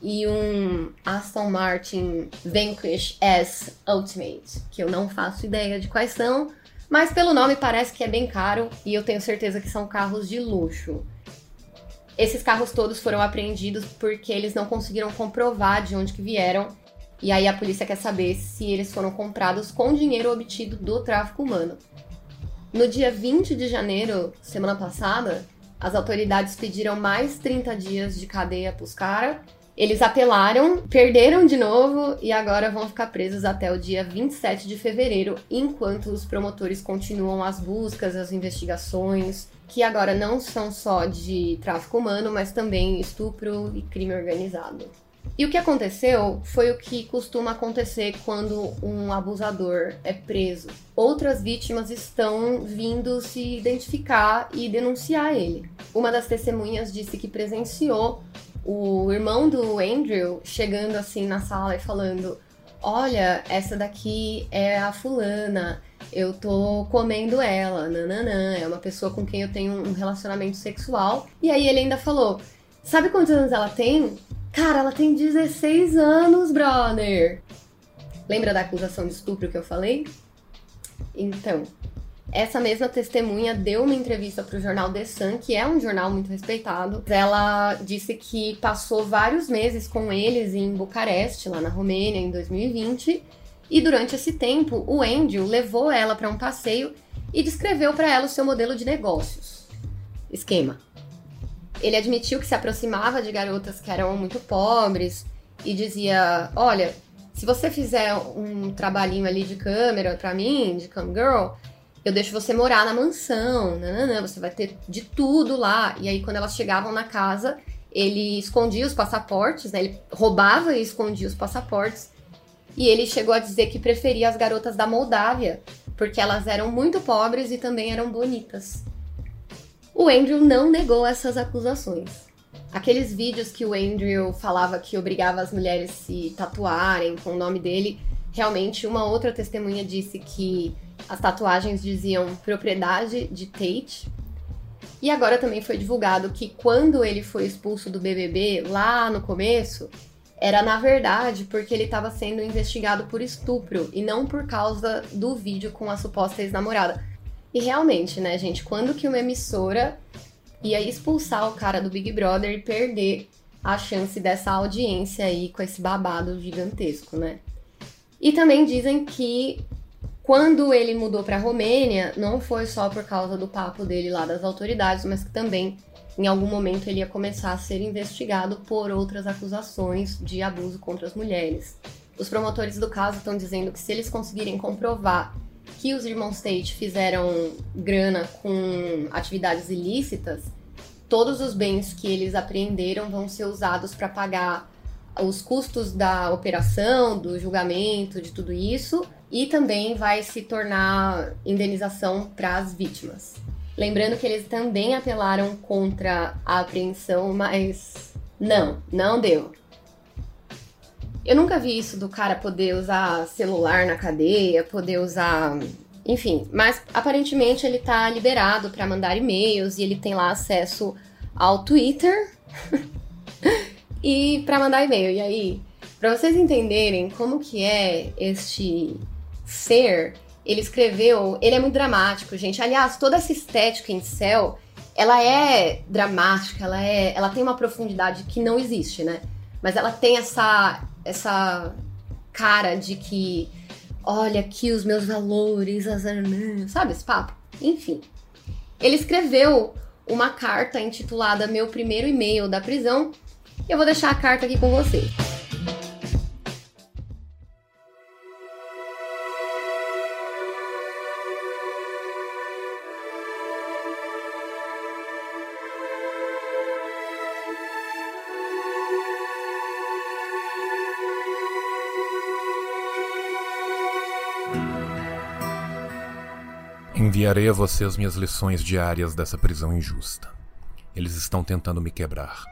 e um Aston Martin Vanquish S Ultimate, que eu não faço ideia de quais são, mas pelo nome parece que é bem caro e eu tenho certeza que são carros de luxo. Esses carros todos foram apreendidos porque eles não conseguiram comprovar de onde que vieram e aí a polícia quer saber se eles foram comprados com dinheiro obtido do tráfico humano. No dia 20 de janeiro, semana passada, as autoridades pediram mais 30 dias de cadeia pros caras. Eles apelaram, perderam de novo e agora vão ficar presos até o dia 27 de fevereiro, enquanto os promotores continuam as buscas, as investigações, que agora não são só de tráfico humano, mas também estupro e crime organizado. E o que aconteceu foi o que costuma acontecer quando um abusador é preso. Outras vítimas estão vindo se identificar e denunciar ele. Uma das testemunhas disse que presenciou o irmão do Andrew chegando assim na sala e falando: Olha, essa daqui é a fulana, eu tô comendo ela, nananã, é uma pessoa com quem eu tenho um relacionamento sexual. E aí ele ainda falou: Sabe quantos anos ela tem? Cara, ela tem 16 anos, brother. Lembra da acusação de estupro que eu falei? Então, essa mesma testemunha deu uma entrevista para o jornal The Sun, que é um jornal muito respeitado. Ela disse que passou vários meses com eles em Bucareste, lá na Romênia, em 2020. E durante esse tempo, o Andrew levou ela para um passeio e descreveu para ela o seu modelo de negócios. Esquema: ele admitiu que se aproximava de garotas que eram muito pobres e dizia: Olha, se você fizer um trabalhinho ali de câmera para mim, de cam girl, eu deixo você morar na mansão, nananã, você vai ter de tudo lá. E aí, quando elas chegavam na casa, ele escondia os passaportes, né? Ele roubava e escondia os passaportes. E ele chegou a dizer que preferia as garotas da Moldávia, porque elas eram muito pobres e também eram bonitas. O Andrew não negou essas acusações. Aqueles vídeos que o Andrew falava que obrigava as mulheres a se tatuarem com o nome dele, realmente uma outra testemunha disse que as tatuagens diziam propriedade de Tate. E agora também foi divulgado que quando ele foi expulso do BBB, lá no começo, era na verdade porque ele estava sendo investigado por estupro e não por causa do vídeo com a suposta ex-namorada. E realmente, né, gente, quando que uma emissora ia expulsar o cara do Big Brother e perder a chance dessa audiência aí com esse babado gigantesco, né? E também dizem que quando ele mudou para Romênia, não foi só por causa do papo dele lá das autoridades, mas que também em algum momento ele ia começar a ser investigado por outras acusações de abuso contra as mulheres. Os promotores do caso estão dizendo que se eles conseguirem comprovar que os irmãos Tate fizeram grana com atividades ilícitas, todos os bens que eles apreenderam vão ser usados para pagar os custos da operação, do julgamento, de tudo isso, e também vai se tornar indenização para as vítimas. Lembrando que eles também apelaram contra a apreensão, mas não, não deu. Eu nunca vi isso do cara poder usar celular na cadeia, poder usar. Enfim, mas aparentemente ele tá liberado para mandar e-mails e ele tem lá acesso ao Twitter [LAUGHS] e para mandar e-mail. E aí, para vocês entenderem como que é este ser, ele escreveu, ele é muito dramático, gente. Aliás, toda essa estética em céu, ela é dramática, ela é, ela tem uma profundidade que não existe, né? Mas ela tem essa essa cara de que olha aqui os meus valores, sabe esse papo? Enfim. Ele escreveu uma carta intitulada Meu Primeiro E-mail da Prisão. E eu vou deixar a carta aqui com você. Enviarei a você as minhas lições diárias dessa prisão injusta. Eles estão tentando me quebrar.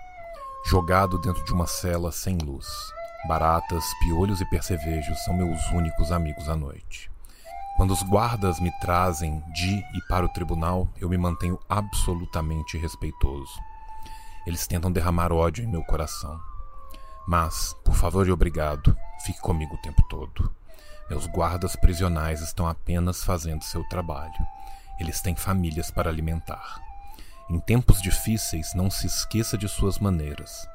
Jogado dentro de uma cela sem luz. Baratas, piolhos e percevejos são meus únicos amigos à noite. Quando os guardas me trazem de e para o tribunal, eu me mantenho absolutamente respeitoso. Eles tentam derramar ódio em meu coração. Mas, por favor e obrigado, fique comigo o tempo todo. Meus guardas prisionais estão apenas fazendo seu trabalho. Eles têm famílias para alimentar. Em tempos difíceis, não se esqueça de suas maneiras.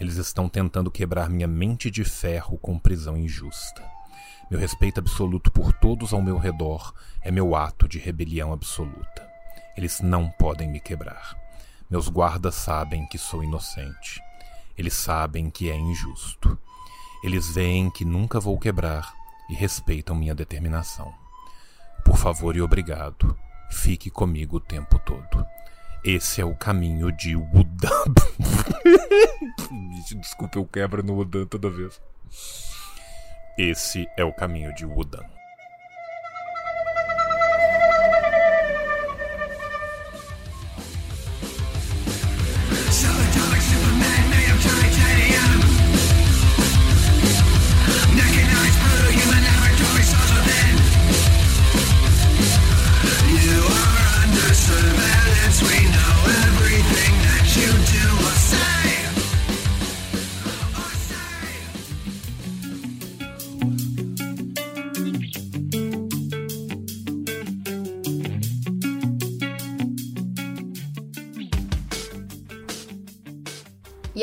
Eles estão tentando quebrar minha mente de ferro com prisão injusta. Meu respeito absoluto por todos ao meu redor é meu ato de rebelião absoluta. Eles não podem me quebrar. Meus guardas sabem que sou inocente. Eles sabem que é injusto. Eles veem que nunca vou quebrar e respeitam minha determinação. Por favor e obrigado, fique comigo o tempo todo. Esse é o caminho de Wudan. [LAUGHS] Desculpa, eu quebro no Wudan toda vez. Esse é o caminho de Wudan.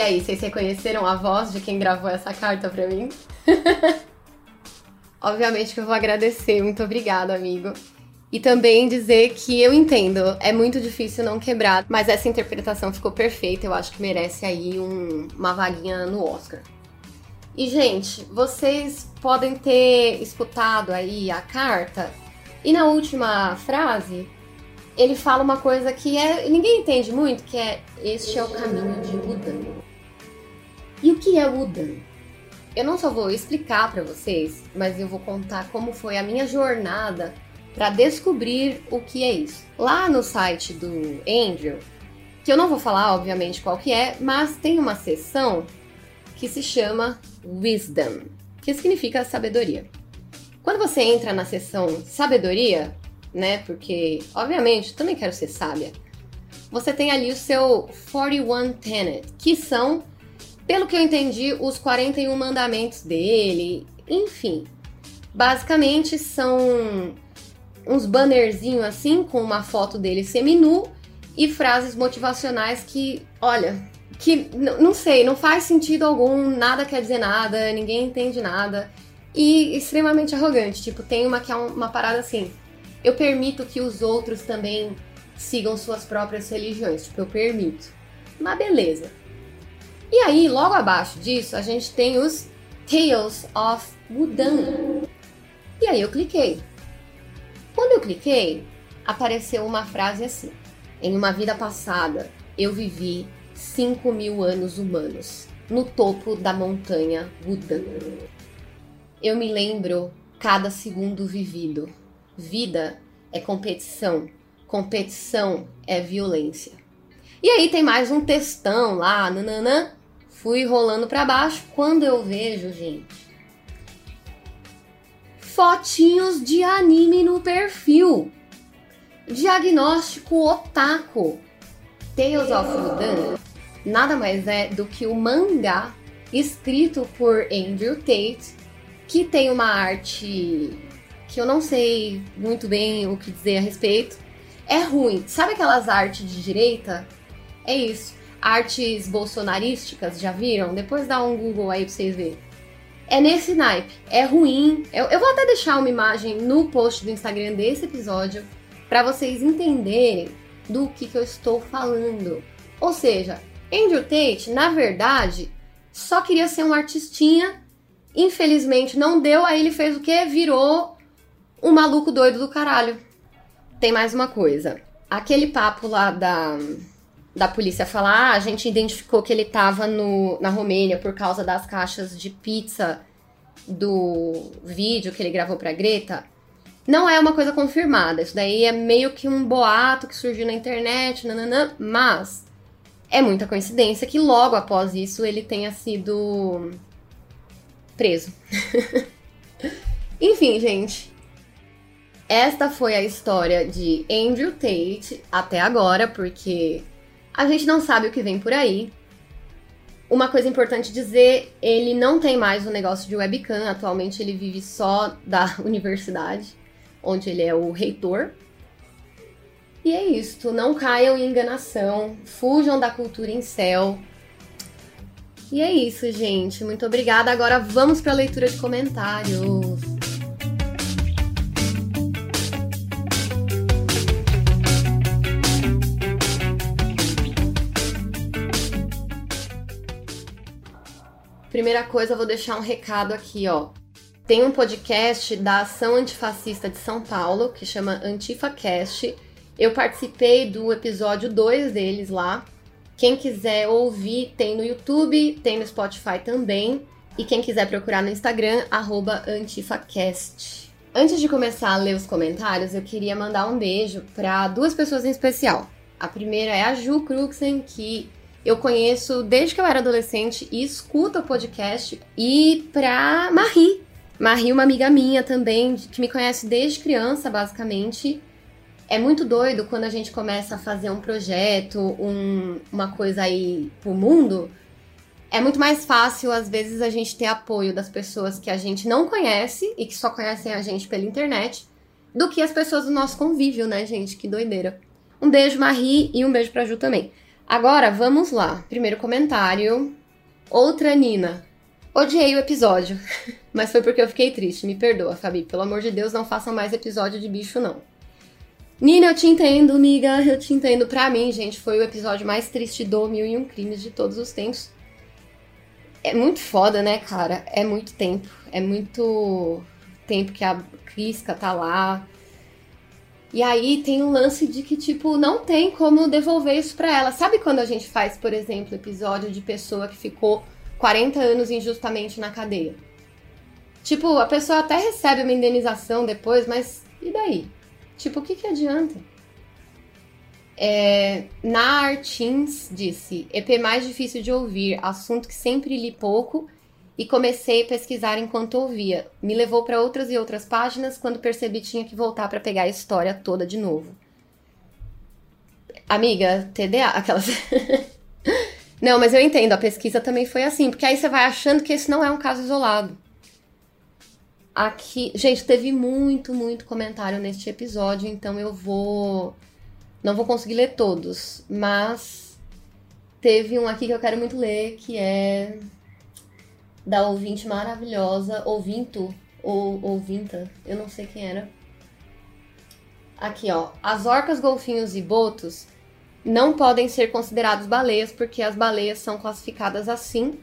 Aí, vocês reconheceram a voz de quem gravou essa carta pra mim? [LAUGHS] Obviamente que eu vou agradecer, muito obrigada, amigo. E também dizer que eu entendo, é muito difícil não quebrar, mas essa interpretação ficou perfeita, eu acho que merece aí um, uma vaguinha no Oscar. E, gente, vocês podem ter escutado aí a carta, e na última frase, ele fala uma coisa que é ninguém entende muito, que é este é o caminho de Budan. E o que é Budan? Eu não só vou explicar para vocês, mas eu vou contar como foi a minha jornada para descobrir o que é isso. Lá no site do Andrew, que eu não vou falar obviamente qual que é, mas tem uma seção que se chama Wisdom, que significa sabedoria. Quando você entra na seção sabedoria, né, porque obviamente também quero ser sábia, você tem ali o seu 41 Tenet, que são, pelo que eu entendi, os 41 mandamentos dele, enfim. Basicamente são uns bannerzinhos assim com uma foto dele seminu e frases motivacionais que, olha, que não sei, não faz sentido algum, nada quer dizer nada, ninguém entende nada e extremamente arrogante. Tipo, tem uma que é uma parada assim: eu permito que os outros também sigam suas próprias religiões. Tipo, eu permito. Uma beleza. E aí, logo abaixo disso, a gente tem os Tales of Wudan. E aí eu cliquei. Quando eu cliquei, apareceu uma frase assim: Em uma vida passada, eu vivi 5 mil anos humanos no topo da montanha Wudan. Eu me lembro cada segundo vivido. Vida é competição, competição é violência. E aí tem mais um textão lá, nananã. Fui rolando para baixo quando eu vejo, gente, fotinhos de anime no perfil. Diagnóstico otaku. Tales of Wudan nada mais é do que o mangá escrito por Andrew Tate, que tem uma arte que eu não sei muito bem o que dizer a respeito. É ruim. Sabe aquelas artes de direita? É isso. Artes bolsonarísticas, já viram? Depois dá um Google aí pra vocês verem. É nesse naipe. É ruim. Eu, eu vou até deixar uma imagem no post do Instagram desse episódio para vocês entenderem do que, que eu estou falando. Ou seja, Andrew Tate, na verdade, só queria ser um artistinha. Infelizmente não deu, aí ele fez o quê? Virou um maluco doido do caralho. Tem mais uma coisa. Aquele papo lá da, da polícia falar, ah, a gente identificou que ele tava no, na Romênia por causa das caixas de pizza do vídeo que ele gravou pra Greta. Não é uma coisa confirmada. Isso daí é meio que um boato que surgiu na internet, nananã, mas é muita coincidência que logo após isso ele tenha sido preso. [LAUGHS] Enfim, gente. Esta foi a história de Andrew Tate até agora, porque a gente não sabe o que vem por aí. Uma coisa importante dizer, ele não tem mais o negócio de webcam, atualmente ele vive só da [LAUGHS] universidade, onde ele é o reitor. E é isso, não caiam em enganação, fujam da cultura em céu. E é isso, gente. Muito obrigada. Agora vamos para a leitura de comentários. Primeira coisa, eu vou deixar um recado aqui, ó. Tem um podcast da Ação Antifascista de São Paulo que chama AntifaCast eu participei do episódio 2 deles lá. Quem quiser ouvir, tem no YouTube, tem no Spotify também. E quem quiser procurar no Instagram, antifacast. Antes de começar a ler os comentários, eu queria mandar um beijo para duas pessoas em especial. A primeira é a Ju Cruxen, que eu conheço desde que eu era adolescente e escuta o podcast. E pra Marie. Marie, uma amiga minha também, que me conhece desde criança, basicamente é muito doido quando a gente começa a fazer um projeto, um, uma coisa aí pro mundo. É muito mais fácil, às vezes, a gente ter apoio das pessoas que a gente não conhece e que só conhecem a gente pela internet, do que as pessoas do nosso convívio, né, gente? Que doideira. Um beijo, Marie, e um beijo pra Ju também. Agora, vamos lá. Primeiro comentário. Outra Nina. Odiei o episódio, [LAUGHS] mas foi porque eu fiquei triste. Me perdoa, Fabi. Pelo amor de Deus, não façam mais episódio de bicho, não. Nina, eu te entendo, amiga, eu te entendo. Pra mim, gente, foi o episódio mais triste do Mil e Um Crimes de todos os tempos. É muito foda, né, cara? É muito tempo. É muito tempo que a Crisca tá lá. E aí tem um lance de que, tipo, não tem como devolver isso pra ela. Sabe quando a gente faz, por exemplo, episódio de pessoa que ficou 40 anos injustamente na cadeia? Tipo, a pessoa até recebe uma indenização depois, mas e daí? Tipo, o que, que adianta? É, na Artins disse: EP mais difícil de ouvir, assunto que sempre li pouco e comecei a pesquisar enquanto ouvia. Me levou para outras e outras páginas quando percebi tinha que voltar para pegar a história toda de novo. Amiga, TDA, aquelas. [LAUGHS] não, mas eu entendo, a pesquisa também foi assim, porque aí você vai achando que esse não é um caso isolado. Aqui, gente, teve muito, muito comentário neste episódio, então eu vou não vou conseguir ler todos, mas teve um aqui que eu quero muito ler, que é da ouvinte maravilhosa, ouvinto ou ouvinta, eu não sei quem era. Aqui, ó, as orcas, golfinhos e botos não podem ser considerados baleias porque as baleias são classificadas assim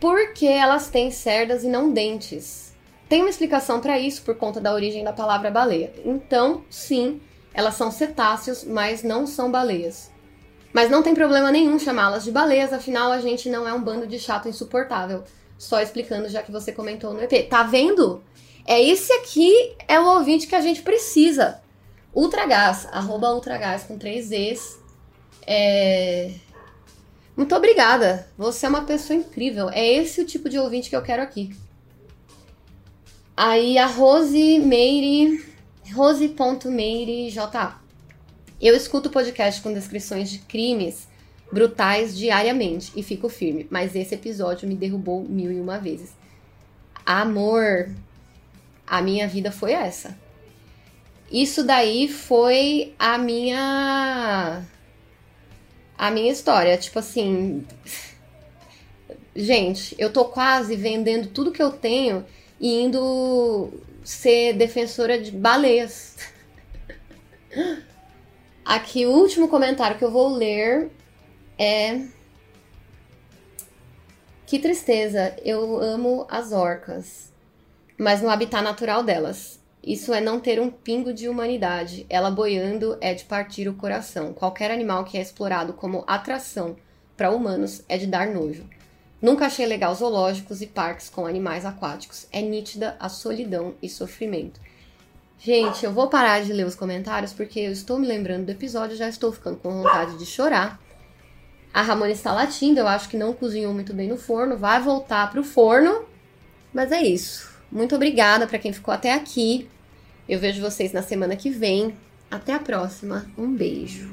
porque elas têm cerdas e não dentes. Tem uma explicação para isso por conta da origem da palavra baleia. Então, sim, elas são cetáceos, mas não são baleias. Mas não tem problema nenhum chamá-las de baleias, afinal a gente não é um bando de chato insuportável. Só explicando, já que você comentou no EP. Tá vendo? É esse aqui é o ouvinte que a gente precisa. Ultragás, arroba Ultragás com três Es. É... Muito obrigada. Você é uma pessoa incrível. É esse o tipo de ouvinte que eu quero aqui. Aí a Rose Meire, rose.meire.ja. Eu escuto podcast com descrições de crimes brutais diariamente e fico firme, mas esse episódio me derrubou mil e uma vezes. Amor, a minha vida foi essa. Isso daí foi a minha a minha história, tipo assim, [LAUGHS] gente, eu tô quase vendendo tudo que eu tenho e indo ser defensora de baleias. [LAUGHS] Aqui o último comentário que eu vou ler é que tristeza, eu amo as orcas, mas no habitat natural delas. Isso é não ter um pingo de humanidade. Ela boiando é de partir o coração. Qualquer animal que é explorado como atração para humanos é de dar nojo. Nunca achei legal zoológicos e parques com animais aquáticos. É nítida a solidão e sofrimento. Gente, eu vou parar de ler os comentários porque eu estou me lembrando do episódio, já estou ficando com vontade de chorar. A Ramona está latindo, eu acho que não cozinhou muito bem no forno, vai voltar pro forno. Mas é isso. Muito obrigada para quem ficou até aqui. Eu vejo vocês na semana que vem. Até a próxima. Um beijo.